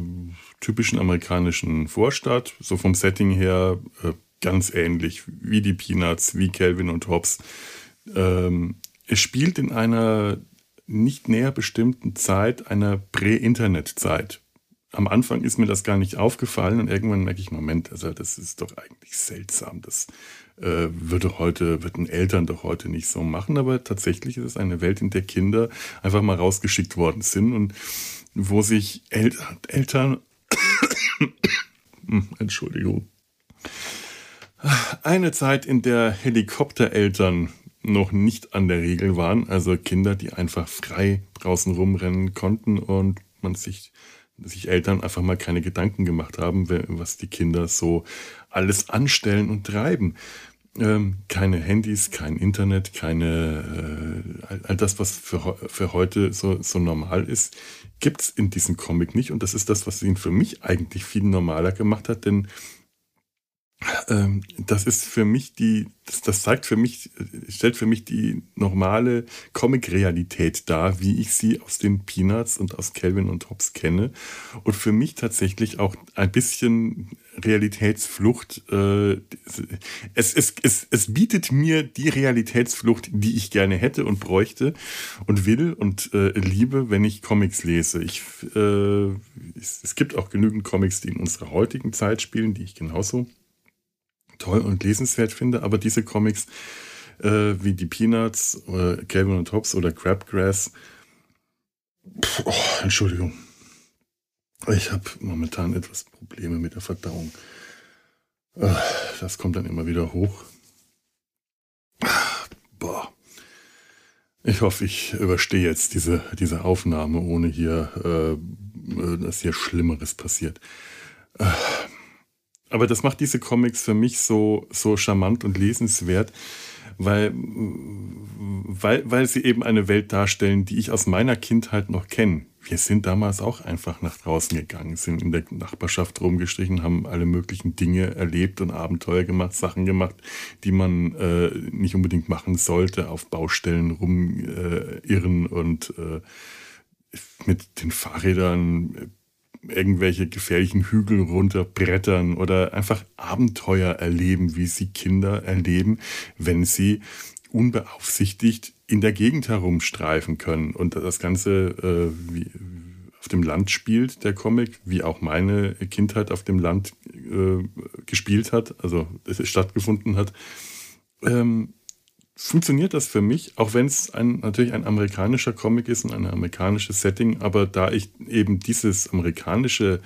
typischen amerikanischen Vorstadt, so vom Setting her äh, ganz ähnlich wie die Peanuts, wie Calvin und Hobbes. Ähm, es spielt in einer nicht näher bestimmten Zeit einer Prä-Internet-Zeit. Am Anfang ist mir das gar nicht aufgefallen und irgendwann merke ich, Moment, also das ist doch eigentlich seltsam. Das äh, würde heute, würden Eltern doch heute nicht so machen, aber tatsächlich ist es eine Welt, in der Kinder einfach mal rausgeschickt worden sind und wo sich El Eltern, Entschuldigung, eine Zeit, in der Helikoptereltern noch nicht an der Regel waren. Also Kinder, die einfach frei draußen rumrennen konnten und man sich, sich Eltern einfach mal keine Gedanken gemacht haben, was die Kinder so alles anstellen und treiben. Ähm, keine Handys, kein Internet, keine äh, all das, was für, für heute so, so normal ist, gibt's in diesem Comic nicht. Und das ist das, was ihn für mich eigentlich viel normaler gemacht hat, denn das ist für mich die, das, zeigt für mich, stellt für mich die normale Comic-Realität dar, wie ich sie aus den Peanuts und aus Calvin und Hobbes kenne. Und für mich tatsächlich auch ein bisschen Realitätsflucht. Äh, es, es, es, es bietet mir die Realitätsflucht, die ich gerne hätte und bräuchte und will und äh, liebe, wenn ich Comics lese. Ich, äh, es gibt auch genügend Comics, die in unserer heutigen Zeit spielen, die ich genauso toll und lesenswert finde, aber diese Comics äh, wie die Peanuts oder Calvin und Hobbes oder Crabgrass, pff, oh, Entschuldigung, ich habe momentan etwas Probleme mit der Verdauung. Äh, das kommt dann immer wieder hoch. Boah. Ich hoffe, ich überstehe jetzt diese, diese Aufnahme, ohne hier, äh, dass hier Schlimmeres passiert. Äh, aber das macht diese Comics für mich so, so charmant und lesenswert, weil, weil, weil sie eben eine Welt darstellen, die ich aus meiner Kindheit noch kenne. Wir sind damals auch einfach nach draußen gegangen, sind in der Nachbarschaft rumgestrichen, haben alle möglichen Dinge erlebt und Abenteuer gemacht, Sachen gemacht, die man äh, nicht unbedingt machen sollte, auf Baustellen rumirren äh, und äh, mit den Fahrrädern irgendwelche gefährlichen Hügel runterbrettern oder einfach Abenteuer erleben, wie sie Kinder erleben, wenn sie unbeaufsichtigt in der Gegend herumstreifen können. Und das Ganze äh, wie, auf dem Land spielt, der Comic, wie auch meine Kindheit auf dem Land äh, gespielt hat, also es stattgefunden hat, ähm, funktioniert das für mich, auch wenn es ein, natürlich ein amerikanischer Comic ist und ein amerikanisches Setting, aber da ich eben dieses amerikanische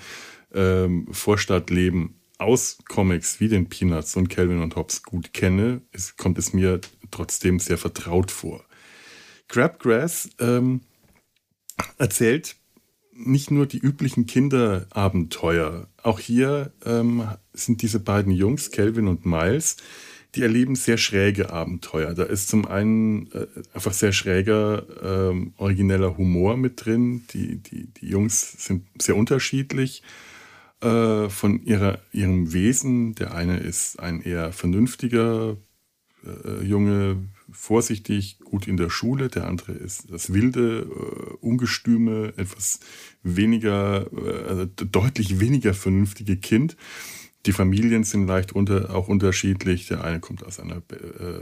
ähm, Vorstadtleben aus Comics wie den Peanuts und Calvin und Hobbes gut kenne, ist, kommt es mir trotzdem sehr vertraut vor. Crabgrass ähm, erzählt nicht nur die üblichen Kinderabenteuer. Auch hier ähm, sind diese beiden Jungs, Calvin und Miles, die erleben sehr schräge Abenteuer. Da ist zum einen äh, einfach sehr schräger, ähm, origineller Humor mit drin. Die, die, die Jungs sind sehr unterschiedlich äh, von ihrer, ihrem Wesen. Der eine ist ein eher vernünftiger äh, Junge, vorsichtig, gut in der Schule. Der andere ist das wilde, äh, ungestüme, etwas weniger, äh, also deutlich weniger vernünftige Kind. Die Familien sind leicht unter, auch unterschiedlich. Der eine kommt aus einer äh,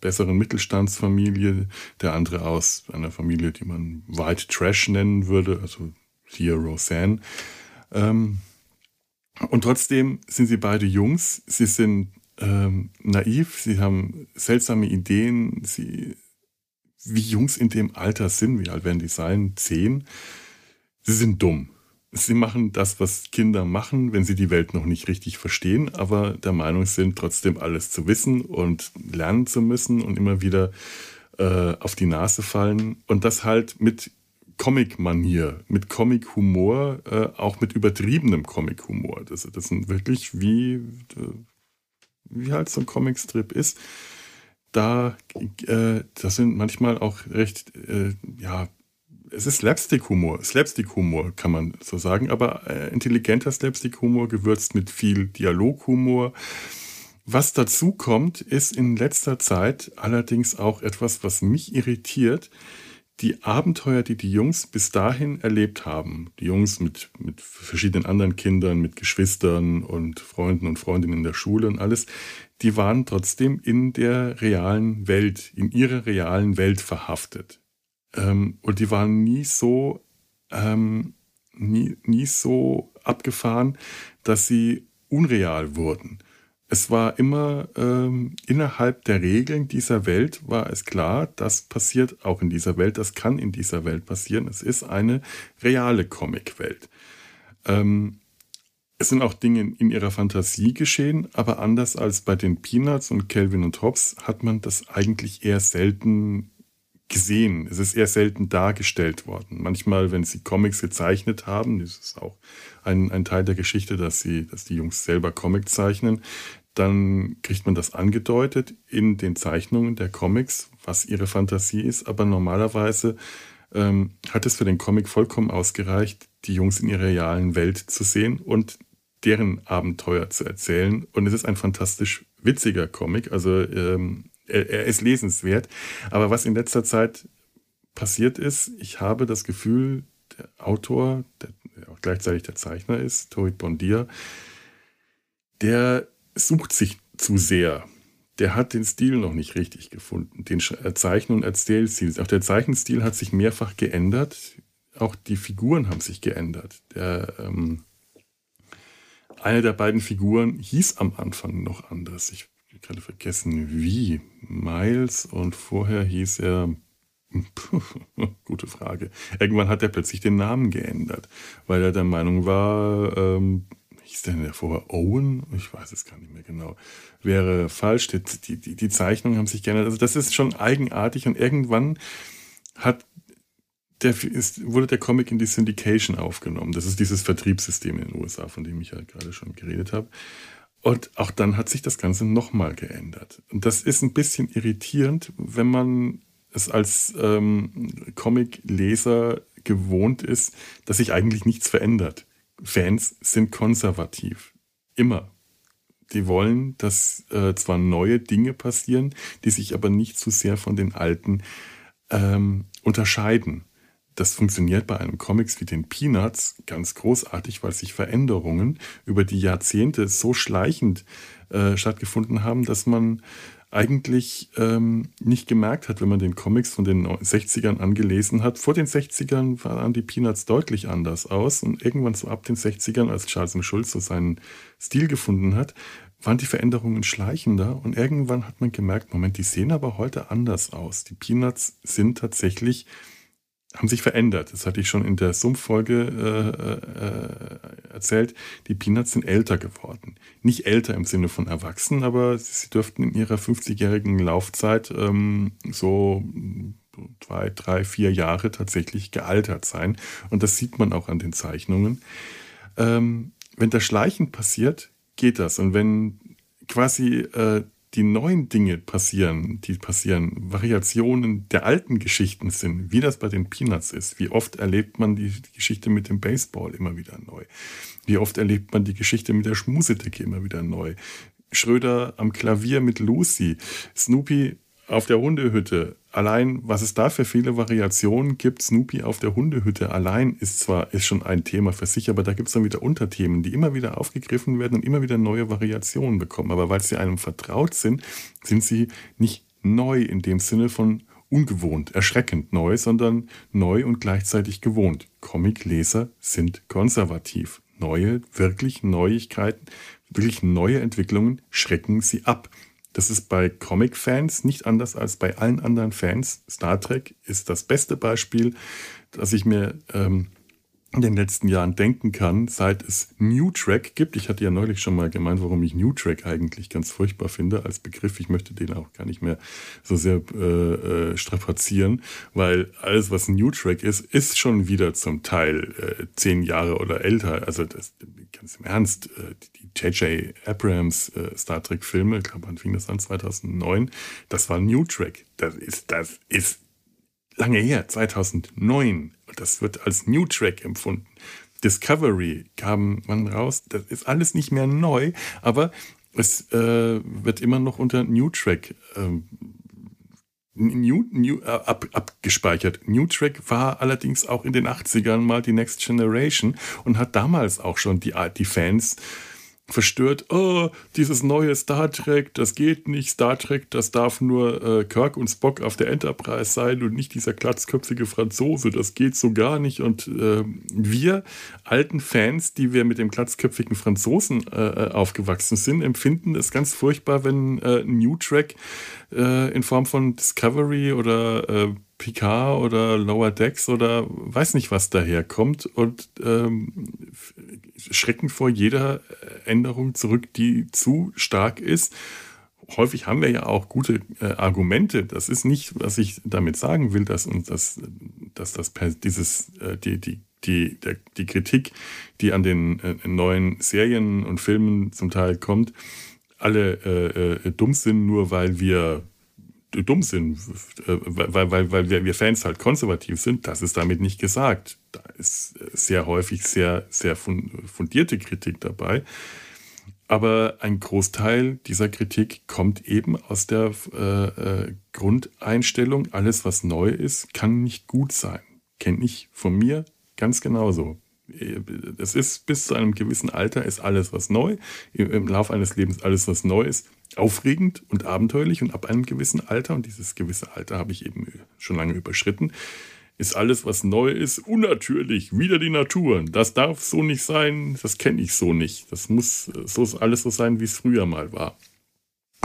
besseren Mittelstandsfamilie, der andere aus einer Familie, die man White Trash nennen würde, also hier Roseanne. Ähm, und trotzdem sind sie beide Jungs. Sie sind ähm, naiv, sie haben seltsame Ideen. Sie, wie Jungs in dem Alter sind, wie alt werden die sein? Zehn. Sie sind dumm. Sie machen das, was Kinder machen, wenn sie die Welt noch nicht richtig verstehen, aber der Meinung sind, trotzdem alles zu wissen und lernen zu müssen und immer wieder äh, auf die Nase fallen. Und das halt mit Comic-Manier, mit Comic-Humor, äh, auch mit übertriebenem Comic-Humor. Das, das sind wirklich wie, wie halt so ein Comicstrip ist. Da, äh, das sind manchmal auch recht, äh, ja, es ist Slapstick-Humor. Slapstick-Humor kann man so sagen, aber äh, intelligenter Slapstick-Humor gewürzt mit viel Dialog-Humor. Was dazu kommt, ist in letzter Zeit allerdings auch etwas, was mich irritiert. Die Abenteuer, die die Jungs bis dahin erlebt haben, die Jungs mit, mit verschiedenen anderen Kindern, mit Geschwistern und Freunden und Freundinnen in der Schule und alles, die waren trotzdem in der realen Welt, in ihrer realen Welt verhaftet. Ähm, und die waren nie so, ähm, nie, nie so abgefahren, dass sie unreal wurden. Es war immer ähm, innerhalb der Regeln dieser Welt war es klar, das passiert auch in dieser Welt, das kann in dieser Welt passieren. Es ist eine reale Comicwelt. Ähm, es sind auch Dinge in ihrer Fantasie geschehen, aber anders als bei den Peanuts und Calvin und Hobbes hat man das eigentlich eher selten gesehen. Es ist eher selten dargestellt worden. Manchmal, wenn sie Comics gezeichnet haben, das ist auch ein, ein Teil der Geschichte, dass sie, dass die Jungs selber Comics zeichnen, dann kriegt man das angedeutet in den Zeichnungen der Comics, was ihre Fantasie ist. Aber normalerweise ähm, hat es für den Comic vollkommen ausgereicht, die Jungs in ihrer realen Welt zu sehen und deren Abenteuer zu erzählen. Und es ist ein fantastisch witziger Comic. Also ähm, er ist lesenswert. Aber was in letzter Zeit passiert ist, ich habe das Gefühl, der Autor, der auch gleichzeitig der Zeichner ist, Torit Bondier, der sucht sich zu sehr. Der hat den Stil noch nicht richtig gefunden, den äh, Zeichen- und Erzählstil. Auch der Zeichenstil hat sich mehrfach geändert. Auch die Figuren haben sich geändert. Der, ähm, eine der beiden Figuren hieß am Anfang noch anders. Ich gerade vergessen, wie. Miles und vorher hieß er. gute Frage. Irgendwann hat er plötzlich den Namen geändert, weil er der Meinung war, ähm, hieß der denn vorher Owen? Ich weiß es gar nicht mehr genau. Wäre falsch. Die, die, die Zeichnungen haben sich geändert. Also das ist schon eigenartig und irgendwann hat der, ist, wurde der Comic in die Syndication aufgenommen. Das ist dieses Vertriebssystem in den USA, von dem ich ja gerade schon geredet habe. Und auch dann hat sich das Ganze nochmal geändert. Und das ist ein bisschen irritierend, wenn man es als ähm, Comic-Leser gewohnt ist, dass sich eigentlich nichts verändert. Fans sind konservativ. Immer. Die wollen, dass äh, zwar neue Dinge passieren, die sich aber nicht zu sehr von den alten ähm, unterscheiden das funktioniert bei einem Comics wie den Peanuts ganz großartig, weil sich Veränderungen über die Jahrzehnte so schleichend äh, stattgefunden haben, dass man eigentlich ähm, nicht gemerkt hat, wenn man den Comics von den 60ern angelesen hat. Vor den 60ern sahen die Peanuts deutlich anders aus und irgendwann so ab den 60ern, als Charles M. Schulz so seinen Stil gefunden hat, waren die Veränderungen schleichender und irgendwann hat man gemerkt, Moment, die sehen aber heute anders aus. Die Peanuts sind tatsächlich haben sich verändert. Das hatte ich schon in der Sumpffolge äh, äh, erzählt. Die Peanuts sind älter geworden. Nicht älter im Sinne von erwachsen, aber sie dürften in ihrer 50-jährigen Laufzeit ähm, so zwei, drei, vier Jahre tatsächlich gealtert sein. Und das sieht man auch an den Zeichnungen. Ähm, wenn das Schleichen passiert, geht das. Und wenn quasi äh, die neuen Dinge passieren, die passieren, Variationen der alten Geschichten sind, wie das bei den Peanuts ist. Wie oft erlebt man die Geschichte mit dem Baseball immer wieder neu? Wie oft erlebt man die Geschichte mit der Schmusedecke immer wieder neu? Schröder am Klavier mit Lucy, Snoopy auf der Hundehütte. Allein, was es da für viele Variationen gibt, Snoopy auf der Hundehütte allein ist zwar ist schon ein Thema für sich, aber da gibt es dann wieder Unterthemen, die immer wieder aufgegriffen werden und immer wieder neue Variationen bekommen. Aber weil sie einem vertraut sind, sind sie nicht neu in dem Sinne von ungewohnt, erschreckend neu, sondern neu und gleichzeitig gewohnt. Comicleser sind konservativ. Neue, wirklich Neuigkeiten, wirklich neue Entwicklungen schrecken sie ab. Das ist bei Comic-Fans nicht anders als bei allen anderen Fans. Star Trek ist das beste Beispiel, das ich mir ähm, in den letzten Jahren denken kann, seit es New Track gibt. Ich hatte ja neulich schon mal gemeint, warum ich New Track eigentlich ganz furchtbar finde als Begriff. Ich möchte den auch gar nicht mehr so sehr äh, äh, strapazieren, weil alles, was New Track ist, ist schon wieder zum Teil äh, zehn Jahre oder älter. Also das, ganz im Ernst, äh, die J.J. Abrams äh, Star Trek Filme, ich glaube, wann fing das an? 2009. Das war New Track. Das ist, das ist lange her, 2009. Das wird als New Track empfunden. Discovery kam man raus. Das ist alles nicht mehr neu, aber es äh, wird immer noch unter New Track ähm, New, New, äh, ab, abgespeichert. New Track war allerdings auch in den 80ern mal die Next Generation und hat damals auch schon die, die Fans verstört, oh, dieses neue Star Trek, das geht nicht. Star Trek, das darf nur äh, Kirk und Spock auf der Enterprise sein und nicht dieser glatzköpfige Franzose. Das geht so gar nicht. Und äh, wir alten Fans, die wir mit dem glatzköpfigen Franzosen äh, äh aufgewachsen sind, empfinden es ganz furchtbar, wenn äh, New Trek äh, in Form von Discovery oder Picard oder Lower Decks oder weiß nicht was daherkommt und ähm, schrecken vor jeder Änderung zurück, die zu stark ist. Häufig haben wir ja auch gute äh, Argumente. Das ist nicht, was ich damit sagen will, dass uns das, dass das dieses, äh, die, die, die, der, die Kritik, die an den äh, neuen Serien und Filmen zum Teil kommt, alle äh, äh, dumm sind, nur weil wir dumm sind, äh, weil, weil, weil wir, Fans halt konservativ sind. Das ist damit nicht gesagt. Da ist sehr häufig sehr, sehr fundierte Kritik dabei. Aber ein Großteil dieser Kritik kommt eben aus der äh, äh, Grundeinstellung, alles was neu ist, kann nicht gut sein. Kenne ich von mir ganz genauso es ist bis zu einem gewissen Alter ist alles, was neu, im Laufe eines Lebens alles, was neu ist, aufregend und abenteuerlich und ab einem gewissen Alter, und dieses gewisse Alter habe ich eben schon lange überschritten, ist alles, was neu ist, unnatürlich, wieder die Natur. Das darf so nicht sein, das kenne ich so nicht. Das muss so alles so sein, wie es früher mal war.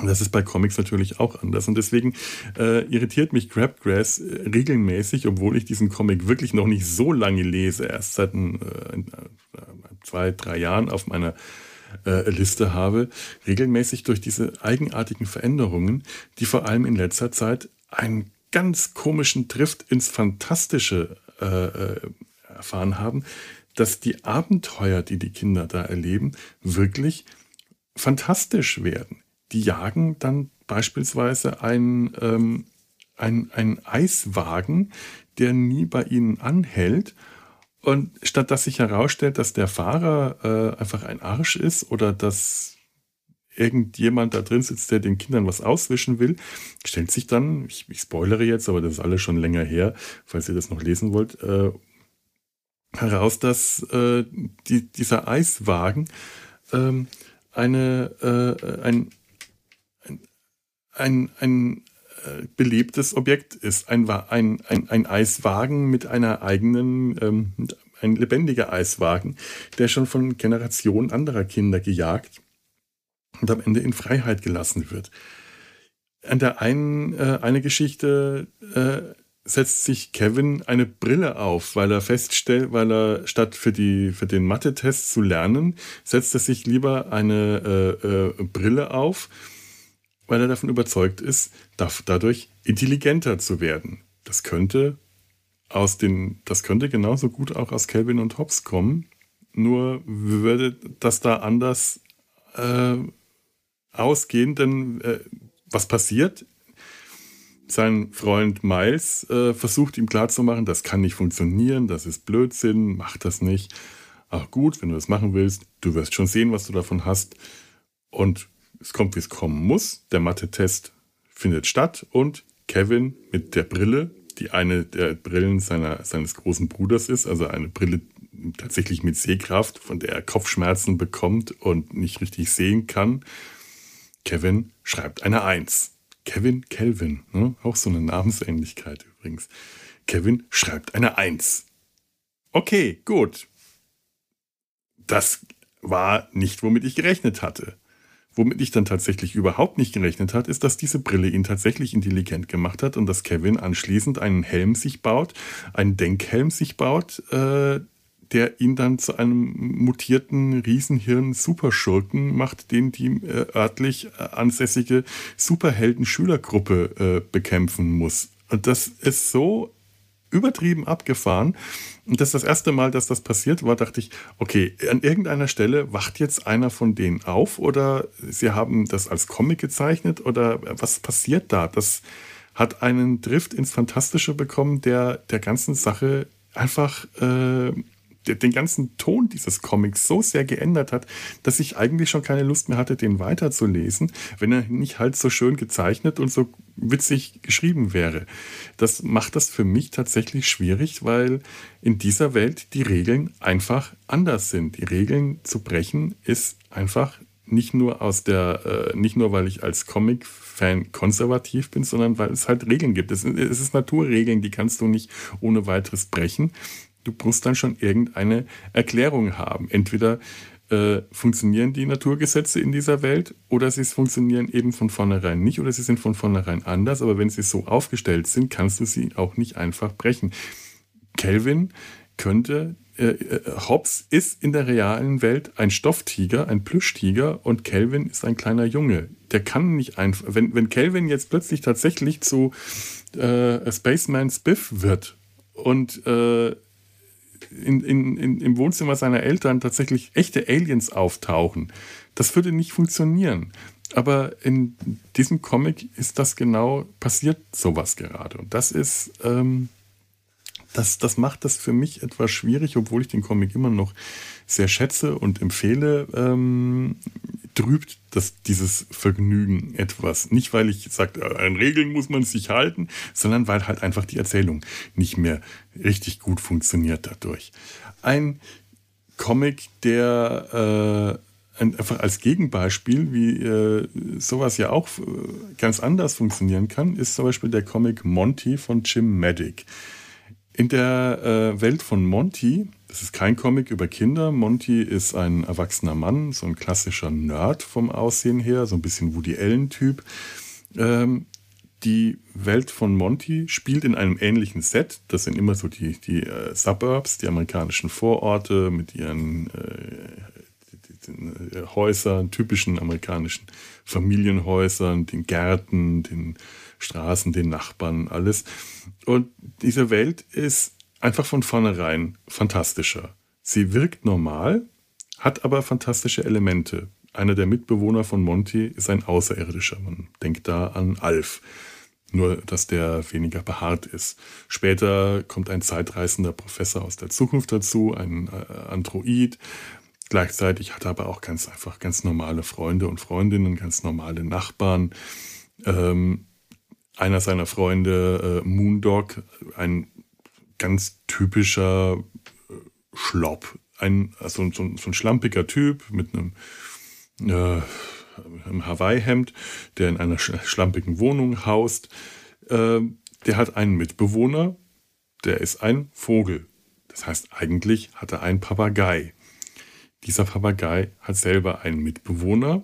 Das ist bei Comics natürlich auch anders. Und deswegen äh, irritiert mich Crabgrass äh, regelmäßig, obwohl ich diesen Comic wirklich noch nicht so lange lese, erst seit äh, zwei, drei Jahren auf meiner äh, Liste habe, regelmäßig durch diese eigenartigen Veränderungen, die vor allem in letzter Zeit einen ganz komischen Drift ins Fantastische äh, äh, erfahren haben, dass die Abenteuer, die die Kinder da erleben, wirklich fantastisch werden die jagen dann beispielsweise einen, ähm, einen, einen Eiswagen, der nie bei ihnen anhält. Und statt dass sich herausstellt, dass der Fahrer äh, einfach ein Arsch ist oder dass irgendjemand da drin sitzt, der den Kindern was auswischen will, stellt sich dann, ich, ich spoilere jetzt, aber das ist alles schon länger her, falls ihr das noch lesen wollt, äh, heraus, dass äh, die, dieser Eiswagen ähm, eine, äh, ein, ein, ein äh, belebtes Objekt ist. Ein, ein, ein, ein Eiswagen mit einer eigenen, ähm, ein lebendiger Eiswagen, der schon von Generationen anderer Kinder gejagt und am Ende in Freiheit gelassen wird. An der einen äh, eine Geschichte äh, setzt sich Kevin eine Brille auf, weil er feststellt, weil er statt für die für den Mathe-Test zu lernen, setzt er sich lieber eine äh, äh, Brille auf, weil er davon überzeugt ist, dadurch intelligenter zu werden. Das könnte aus den, das könnte genauso gut auch aus Calvin und Hobbes kommen, nur würde das da anders äh, ausgehen, denn äh, was passiert? Sein Freund Miles äh, versucht ihm klarzumachen, das kann nicht funktionieren, das ist Blödsinn, mach das nicht. Ach gut, wenn du das machen willst, du wirst schon sehen, was du davon hast. Und es kommt, wie es kommen muss. Der Mathe-Test findet statt und Kevin mit der Brille, die eine der Brillen seiner, seines großen Bruders ist, also eine Brille tatsächlich mit Sehkraft, von der er Kopfschmerzen bekommt und nicht richtig sehen kann. Kevin schreibt eine Eins. Kevin Kelvin, ne? auch so eine Namensähnlichkeit übrigens. Kevin schreibt eine Eins. Okay, gut. Das war nicht, womit ich gerechnet hatte. Womit ich dann tatsächlich überhaupt nicht gerechnet hat, ist, dass diese Brille ihn tatsächlich intelligent gemacht hat und dass Kevin anschließend einen Helm sich baut, einen Denkhelm sich baut, äh, der ihn dann zu einem mutierten Riesenhirn-Superschurken macht, den die äh, örtlich äh, ansässige Superhelden-Schülergruppe äh, bekämpfen muss. Und das ist so übertrieben abgefahren. Und das ist das erste Mal, dass das passiert war, dachte ich, okay, an irgendeiner Stelle wacht jetzt einer von denen auf oder sie haben das als Comic gezeichnet oder was passiert da? Das hat einen Drift ins Fantastische bekommen, der der ganzen Sache einfach äh, den ganzen Ton dieses Comics so sehr geändert hat, dass ich eigentlich schon keine Lust mehr hatte, den weiterzulesen, wenn er nicht halt so schön gezeichnet und so witzig geschrieben wäre. Das macht das für mich tatsächlich schwierig, weil in dieser Welt die Regeln einfach anders sind. Die Regeln zu brechen ist einfach nicht nur aus der, äh, nicht nur weil ich als Comic-Fan konservativ bin, sondern weil es halt Regeln gibt. Es, es ist Naturregeln, die kannst du nicht ohne weiteres brechen du musst dann schon irgendeine Erklärung haben. Entweder äh, funktionieren die Naturgesetze in dieser Welt oder sie funktionieren eben von vornherein nicht oder sie sind von vornherein anders, aber wenn sie so aufgestellt sind, kannst du sie auch nicht einfach brechen. Kelvin könnte, äh, äh, Hobbes ist in der realen Welt ein Stofftiger, ein Plüschtiger und Kelvin ist ein kleiner Junge. Der kann nicht einfach, wenn, wenn Kelvin jetzt plötzlich tatsächlich zu äh, Spaceman Spiff wird und äh, in, in, in, im Wohnzimmer seiner Eltern tatsächlich echte Aliens auftauchen. Das würde nicht funktionieren. Aber in diesem Comic ist das genau, passiert sowas gerade. Und das ist, ähm, das, das macht das für mich etwas schwierig, obwohl ich den Comic immer noch sehr schätze und empfehle, ähm, trübt das, dieses Vergnügen etwas. Nicht, weil ich sage, an Regeln muss man sich halten, sondern weil halt einfach die Erzählung nicht mehr richtig gut funktioniert dadurch. Ein Comic, der äh, einfach als Gegenbeispiel, wie äh, sowas ja auch äh, ganz anders funktionieren kann, ist zum Beispiel der Comic Monty von Jim Maddick. In der äh, Welt von Monty es ist kein Comic über Kinder. Monty ist ein erwachsener Mann, so ein klassischer Nerd vom Aussehen her, so ein bisschen Woody Allen-Typ. Ähm, die Welt von Monty spielt in einem ähnlichen Set. Das sind immer so die, die äh, Suburbs, die amerikanischen Vororte mit ihren äh, äh, Häusern, typischen amerikanischen Familienhäusern, den Gärten, den Straßen, den Nachbarn, alles. Und diese Welt ist einfach von vornherein fantastischer. Sie wirkt normal, hat aber fantastische Elemente. Einer der Mitbewohner von Monty ist ein Außerirdischer. Man denkt da an Alf. Nur, dass der weniger behaart ist. Später kommt ein zeitreisender Professor aus der Zukunft dazu, ein äh, Android. Gleichzeitig hat er aber auch ganz einfach ganz normale Freunde und Freundinnen, ganz normale Nachbarn. Ähm, einer seiner Freunde, äh, Moondog, ein ganz typischer äh, Schlopp. Ein, also so, so ein schlampiger Typ mit einem, äh, im Hawaii-Hemd, der in einer schlampigen Wohnung haust, äh, der hat einen Mitbewohner, der ist ein Vogel. Das heißt, eigentlich hat er einen Papagei. Dieser Papagei hat selber einen Mitbewohner,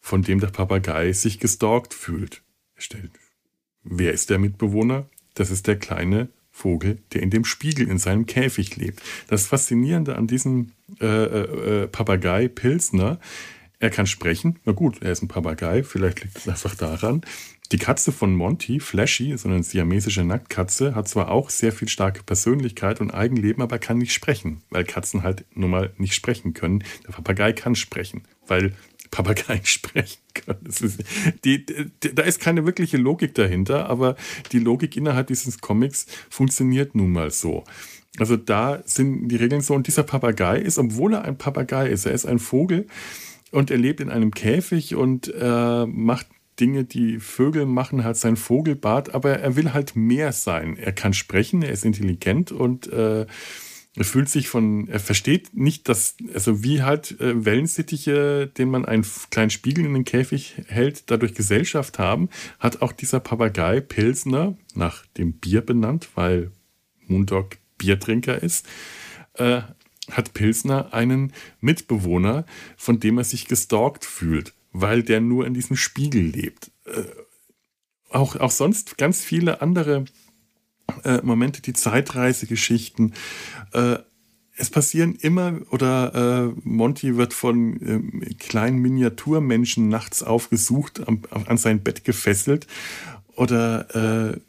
von dem der Papagei sich gestalkt fühlt. Er stellt, wer ist der Mitbewohner? Das ist der kleine Vogel, der in dem Spiegel in seinem Käfig lebt. Das Faszinierende an diesem äh, äh, äh, Papagei Pilsner, er kann sprechen. Na gut, er ist ein Papagei, vielleicht liegt es einfach daran. Die Katze von Monty, Flashy, so eine siamesische Nacktkatze, hat zwar auch sehr viel starke Persönlichkeit und Eigenleben, aber kann nicht sprechen, weil Katzen halt nun mal nicht sprechen können. Der Papagei kann sprechen, weil Papageien sprechen können. Ist, die, die, da ist keine wirkliche Logik dahinter, aber die Logik innerhalb dieses Comics funktioniert nun mal so. Also da sind die Regeln so. Und dieser Papagei ist, obwohl er ein Papagei ist, er ist ein Vogel und er lebt in einem Käfig und äh, macht Dinge, die Vögel machen, hat sein Vogelbart, aber er will halt mehr sein. Er kann sprechen, er ist intelligent und äh, er fühlt sich von, er versteht nicht, dass, also wie halt äh, Wellensittiche, den man einen kleinen Spiegel in den Käfig hält, dadurch Gesellschaft haben, hat auch dieser Papagei Pilsner, nach dem Bier benannt, weil Moondog Biertrinker ist, äh, hat Pilsner einen Mitbewohner, von dem er sich gestalkt fühlt, weil der nur in diesem Spiegel lebt. Äh, auch, auch sonst ganz viele andere äh, Momente, die Zeitreisegeschichten. Äh, es passieren immer, oder äh, Monty wird von ähm, kleinen Miniaturmenschen nachts aufgesucht, am, an sein Bett gefesselt. Oder äh,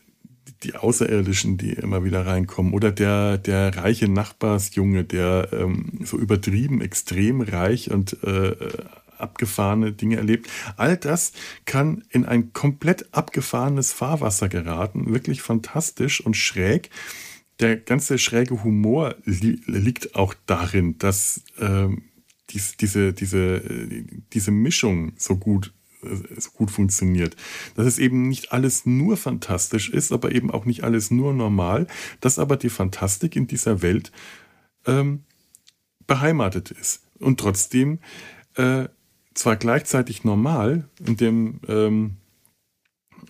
die Außerirdischen, die immer wieder reinkommen. Oder der, der reiche Nachbarsjunge, der ähm, so übertrieben, extrem reich und äh, abgefahrene Dinge erlebt. All das kann in ein komplett abgefahrenes Fahrwasser geraten. Wirklich fantastisch und schräg. Der ganze schräge Humor li liegt auch darin, dass äh, dies, diese, diese, diese Mischung so gut äh, so gut funktioniert. Dass es eben nicht alles nur fantastisch ist, aber eben auch nicht alles nur normal, dass aber die Fantastik in dieser Welt ähm, beheimatet ist und trotzdem äh, zwar gleichzeitig normal, in dem ähm,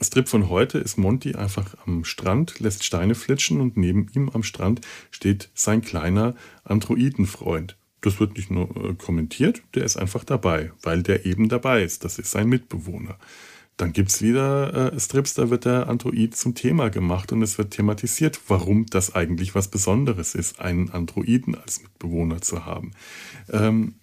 Strip von heute ist Monty einfach am Strand, lässt Steine flitschen und neben ihm am Strand steht sein kleiner Androidenfreund. Das wird nicht nur äh, kommentiert, der ist einfach dabei, weil der eben dabei ist. Das ist sein Mitbewohner. Dann gibt es wieder äh, Strips, da wird der Android zum Thema gemacht und es wird thematisiert, warum das eigentlich was Besonderes ist, einen Androiden als Mitbewohner zu haben. Ähm,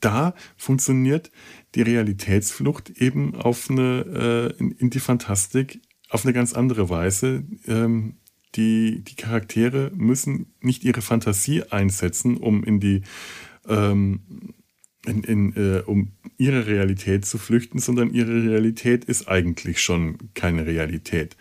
da funktioniert die Realitätsflucht eben auf eine, äh, in, die Fantastik auf eine ganz andere Weise. Ähm, die, die Charaktere müssen nicht ihre Fantasie einsetzen, um in die ähm, in, in, äh, um ihre Realität zu flüchten, sondern ihre Realität ist eigentlich schon keine Realität.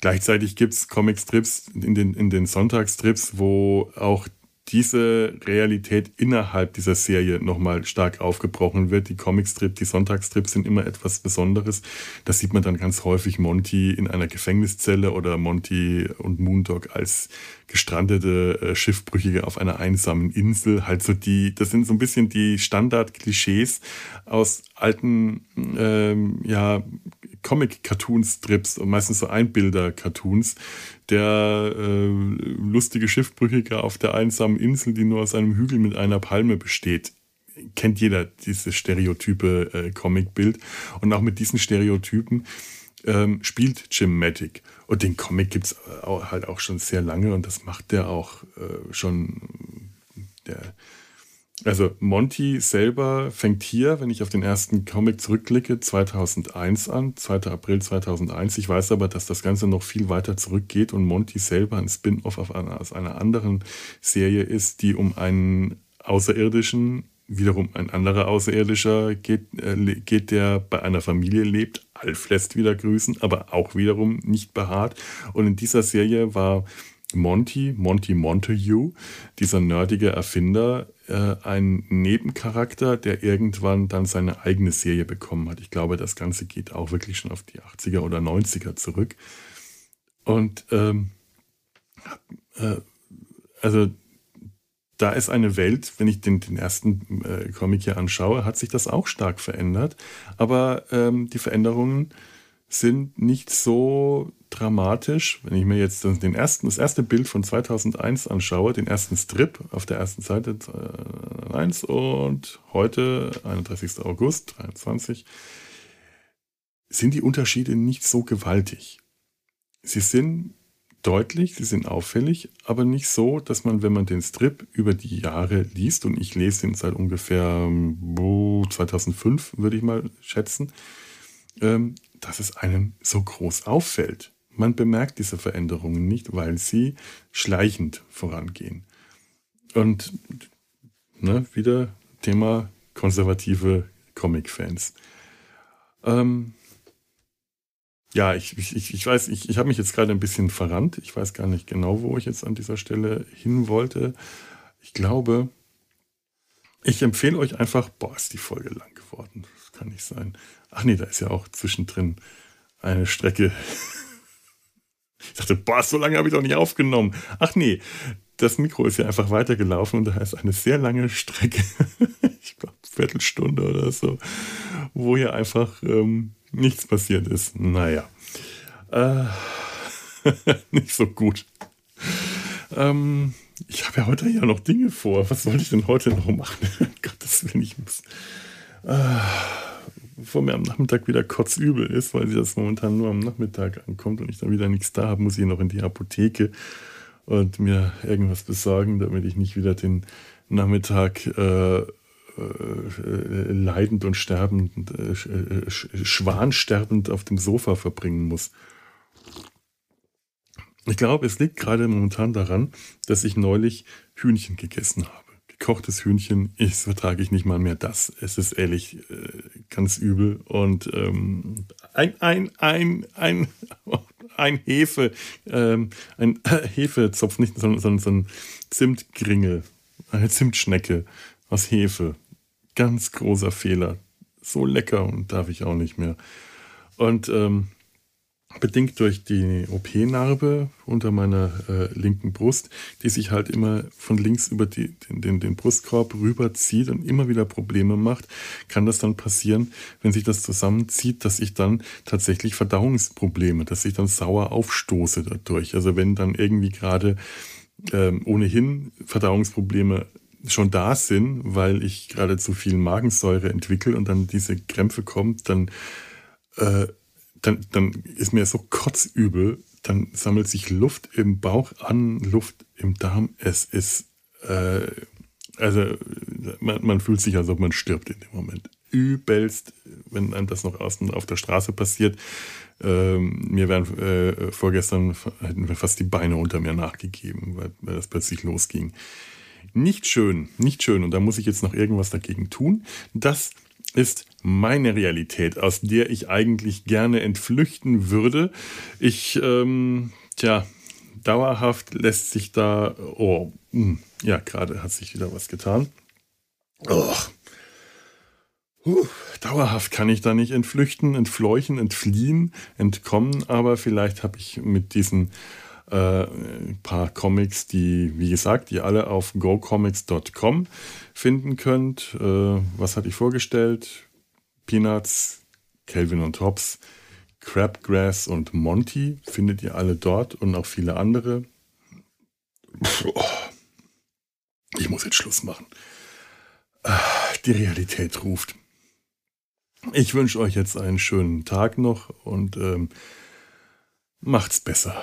Gleichzeitig gibt es Comicstrips in den, in den Sonntagsstrips, wo auch diese Realität innerhalb dieser Serie nochmal stark aufgebrochen wird. Die Comicstrip, die Sonntagsstrips sind immer etwas Besonderes. Da sieht man dann ganz häufig Monty in einer Gefängniszelle oder Monty und Moondog als gestrandete äh, Schiffbrüchige auf einer einsamen Insel. Halt so die, das sind so ein bisschen die Standard-Klischees aus alten, ähm, ja, Comic-Cartoon-Strips und meistens so Einbilder-Cartoons. Der äh, lustige Schiffbrüchige auf der einsamen Insel, die nur aus einem Hügel mit einer Palme besteht. Kennt jeder dieses stereotype äh, Comic-Bild. Und auch mit diesen Stereotypen ähm, spielt Jim Matic. Und den Comic gibt es halt auch schon sehr lange und das macht der auch äh, schon. Der, also Monty selber fängt hier, wenn ich auf den ersten Comic zurückblicke, 2001 an, 2. April 2001. Ich weiß aber, dass das Ganze noch viel weiter zurückgeht und Monty selber ein Spin-off aus einer anderen Serie ist, die um einen Außerirdischen, wiederum ein anderer Außerirdischer geht, äh, geht der bei einer Familie lebt. Alf lässt wieder grüßen, aber auch wiederum nicht behaart. Und in dieser Serie war Monty, Monty Montague, dieser nerdige Erfinder, äh, ein Nebencharakter, der irgendwann dann seine eigene Serie bekommen hat. Ich glaube, das Ganze geht auch wirklich schon auf die 80er oder 90er zurück. Und ähm, äh, also da ist eine Welt, wenn ich den, den ersten äh, Comic hier anschaue, hat sich das auch stark verändert. Aber ähm, die Veränderungen sind nicht so dramatisch. Wenn ich mir jetzt den ersten, das erste Bild von 2001 anschaue, den ersten Strip auf der ersten Seite äh, 1 und heute, 31. August 23, sind die Unterschiede nicht so gewaltig. Sie sind deutlich, sie sind auffällig, aber nicht so, dass man, wenn man den Strip über die Jahre liest, und ich lese ihn seit ungefähr 2005, würde ich mal schätzen, ähm, dass es einem so groß auffällt. Man bemerkt diese Veränderungen nicht, weil sie schleichend vorangehen. Und ne, wieder Thema konservative Comic-Fans. Ähm, ja, ich, ich, ich weiß, ich, ich habe mich jetzt gerade ein bisschen verrannt. Ich weiß gar nicht genau, wo ich jetzt an dieser Stelle hin wollte. Ich glaube, ich empfehle euch einfach, boah, ist die Folge lang geworden. Das kann nicht sein. Ach nee, da ist ja auch zwischendrin eine Strecke. Ich dachte, boah, so lange habe ich doch nicht aufgenommen. Ach nee, das Mikro ist ja einfach weitergelaufen und da ist eine sehr lange Strecke. ich glaube, Viertelstunde oder so, wo hier einfach ähm, nichts passiert ist. Naja. Äh, nicht so gut. Ähm, ich habe ja heute ja noch Dinge vor. Was soll ich denn heute noch machen? Gottes Willen, ich muss. Äh, bevor mir am Nachmittag wieder kotzübel ist, weil sie das momentan nur am Nachmittag ankommt und ich dann wieder nichts da habe, muss ich noch in die Apotheke und mir irgendwas besorgen, damit ich nicht wieder den Nachmittag äh, äh, leidend und sterbend, äh, äh schwansterbend auf dem Sofa verbringen muss. Ich glaube, es liegt gerade momentan daran, dass ich neulich Hühnchen gegessen habe. Gekochtes Hühnchen, ich vertrage ich nicht mal mehr das. Es ist ehrlich äh, ganz übel. Und ähm, ein, ein, ein, ein, ein Hefe, ähm, ein Hefezopf, nicht so, so, so ein Zimtgringel, eine Zimtschnecke aus Hefe. Ganz großer Fehler. So lecker und darf ich auch nicht mehr. Und ähm, bedingt durch die OP-Narbe unter meiner äh, linken Brust, die sich halt immer von links über die, den, den, den Brustkorb rüberzieht und immer wieder Probleme macht, kann das dann passieren, wenn sich das zusammenzieht, dass ich dann tatsächlich Verdauungsprobleme, dass ich dann sauer aufstoße dadurch. Also wenn dann irgendwie gerade ähm, ohnehin Verdauungsprobleme schon da sind, weil ich gerade zu viel Magensäure entwickle und dann diese Krämpfe kommt, dann, äh, dann, dann ist mir so kotzübel, dann sammelt sich Luft im Bauch an, Luft im Darm. Es ist, äh, also man, man fühlt sich, als ob man stirbt in dem Moment. Übelst, wenn einem das noch außen auf der Straße passiert. Ähm, mir wären äh, vorgestern hätten wir fast die Beine unter mir nachgegeben, weil, weil das plötzlich losging. Nicht schön, nicht schön. Und da muss ich jetzt noch irgendwas dagegen tun. Das ist meine Realität, aus der ich eigentlich gerne entflüchten würde. Ich, ähm, tja, dauerhaft lässt sich da, oh, hm, ja, gerade hat sich wieder was getan. Oh. Huh, dauerhaft kann ich da nicht entflüchten, entfleuchen, entfliehen, entkommen, aber vielleicht habe ich mit diesen äh, ein paar Comics, die, wie gesagt, ihr alle auf gocomics.com finden könnt. Äh, was hatte ich vorgestellt? Peanuts, Calvin und Hobbes, Crabgrass und Monty findet ihr alle dort und auch viele andere. Ich muss jetzt Schluss machen. Ah, die Realität ruft. Ich wünsche euch jetzt einen schönen Tag noch und ähm, macht's besser.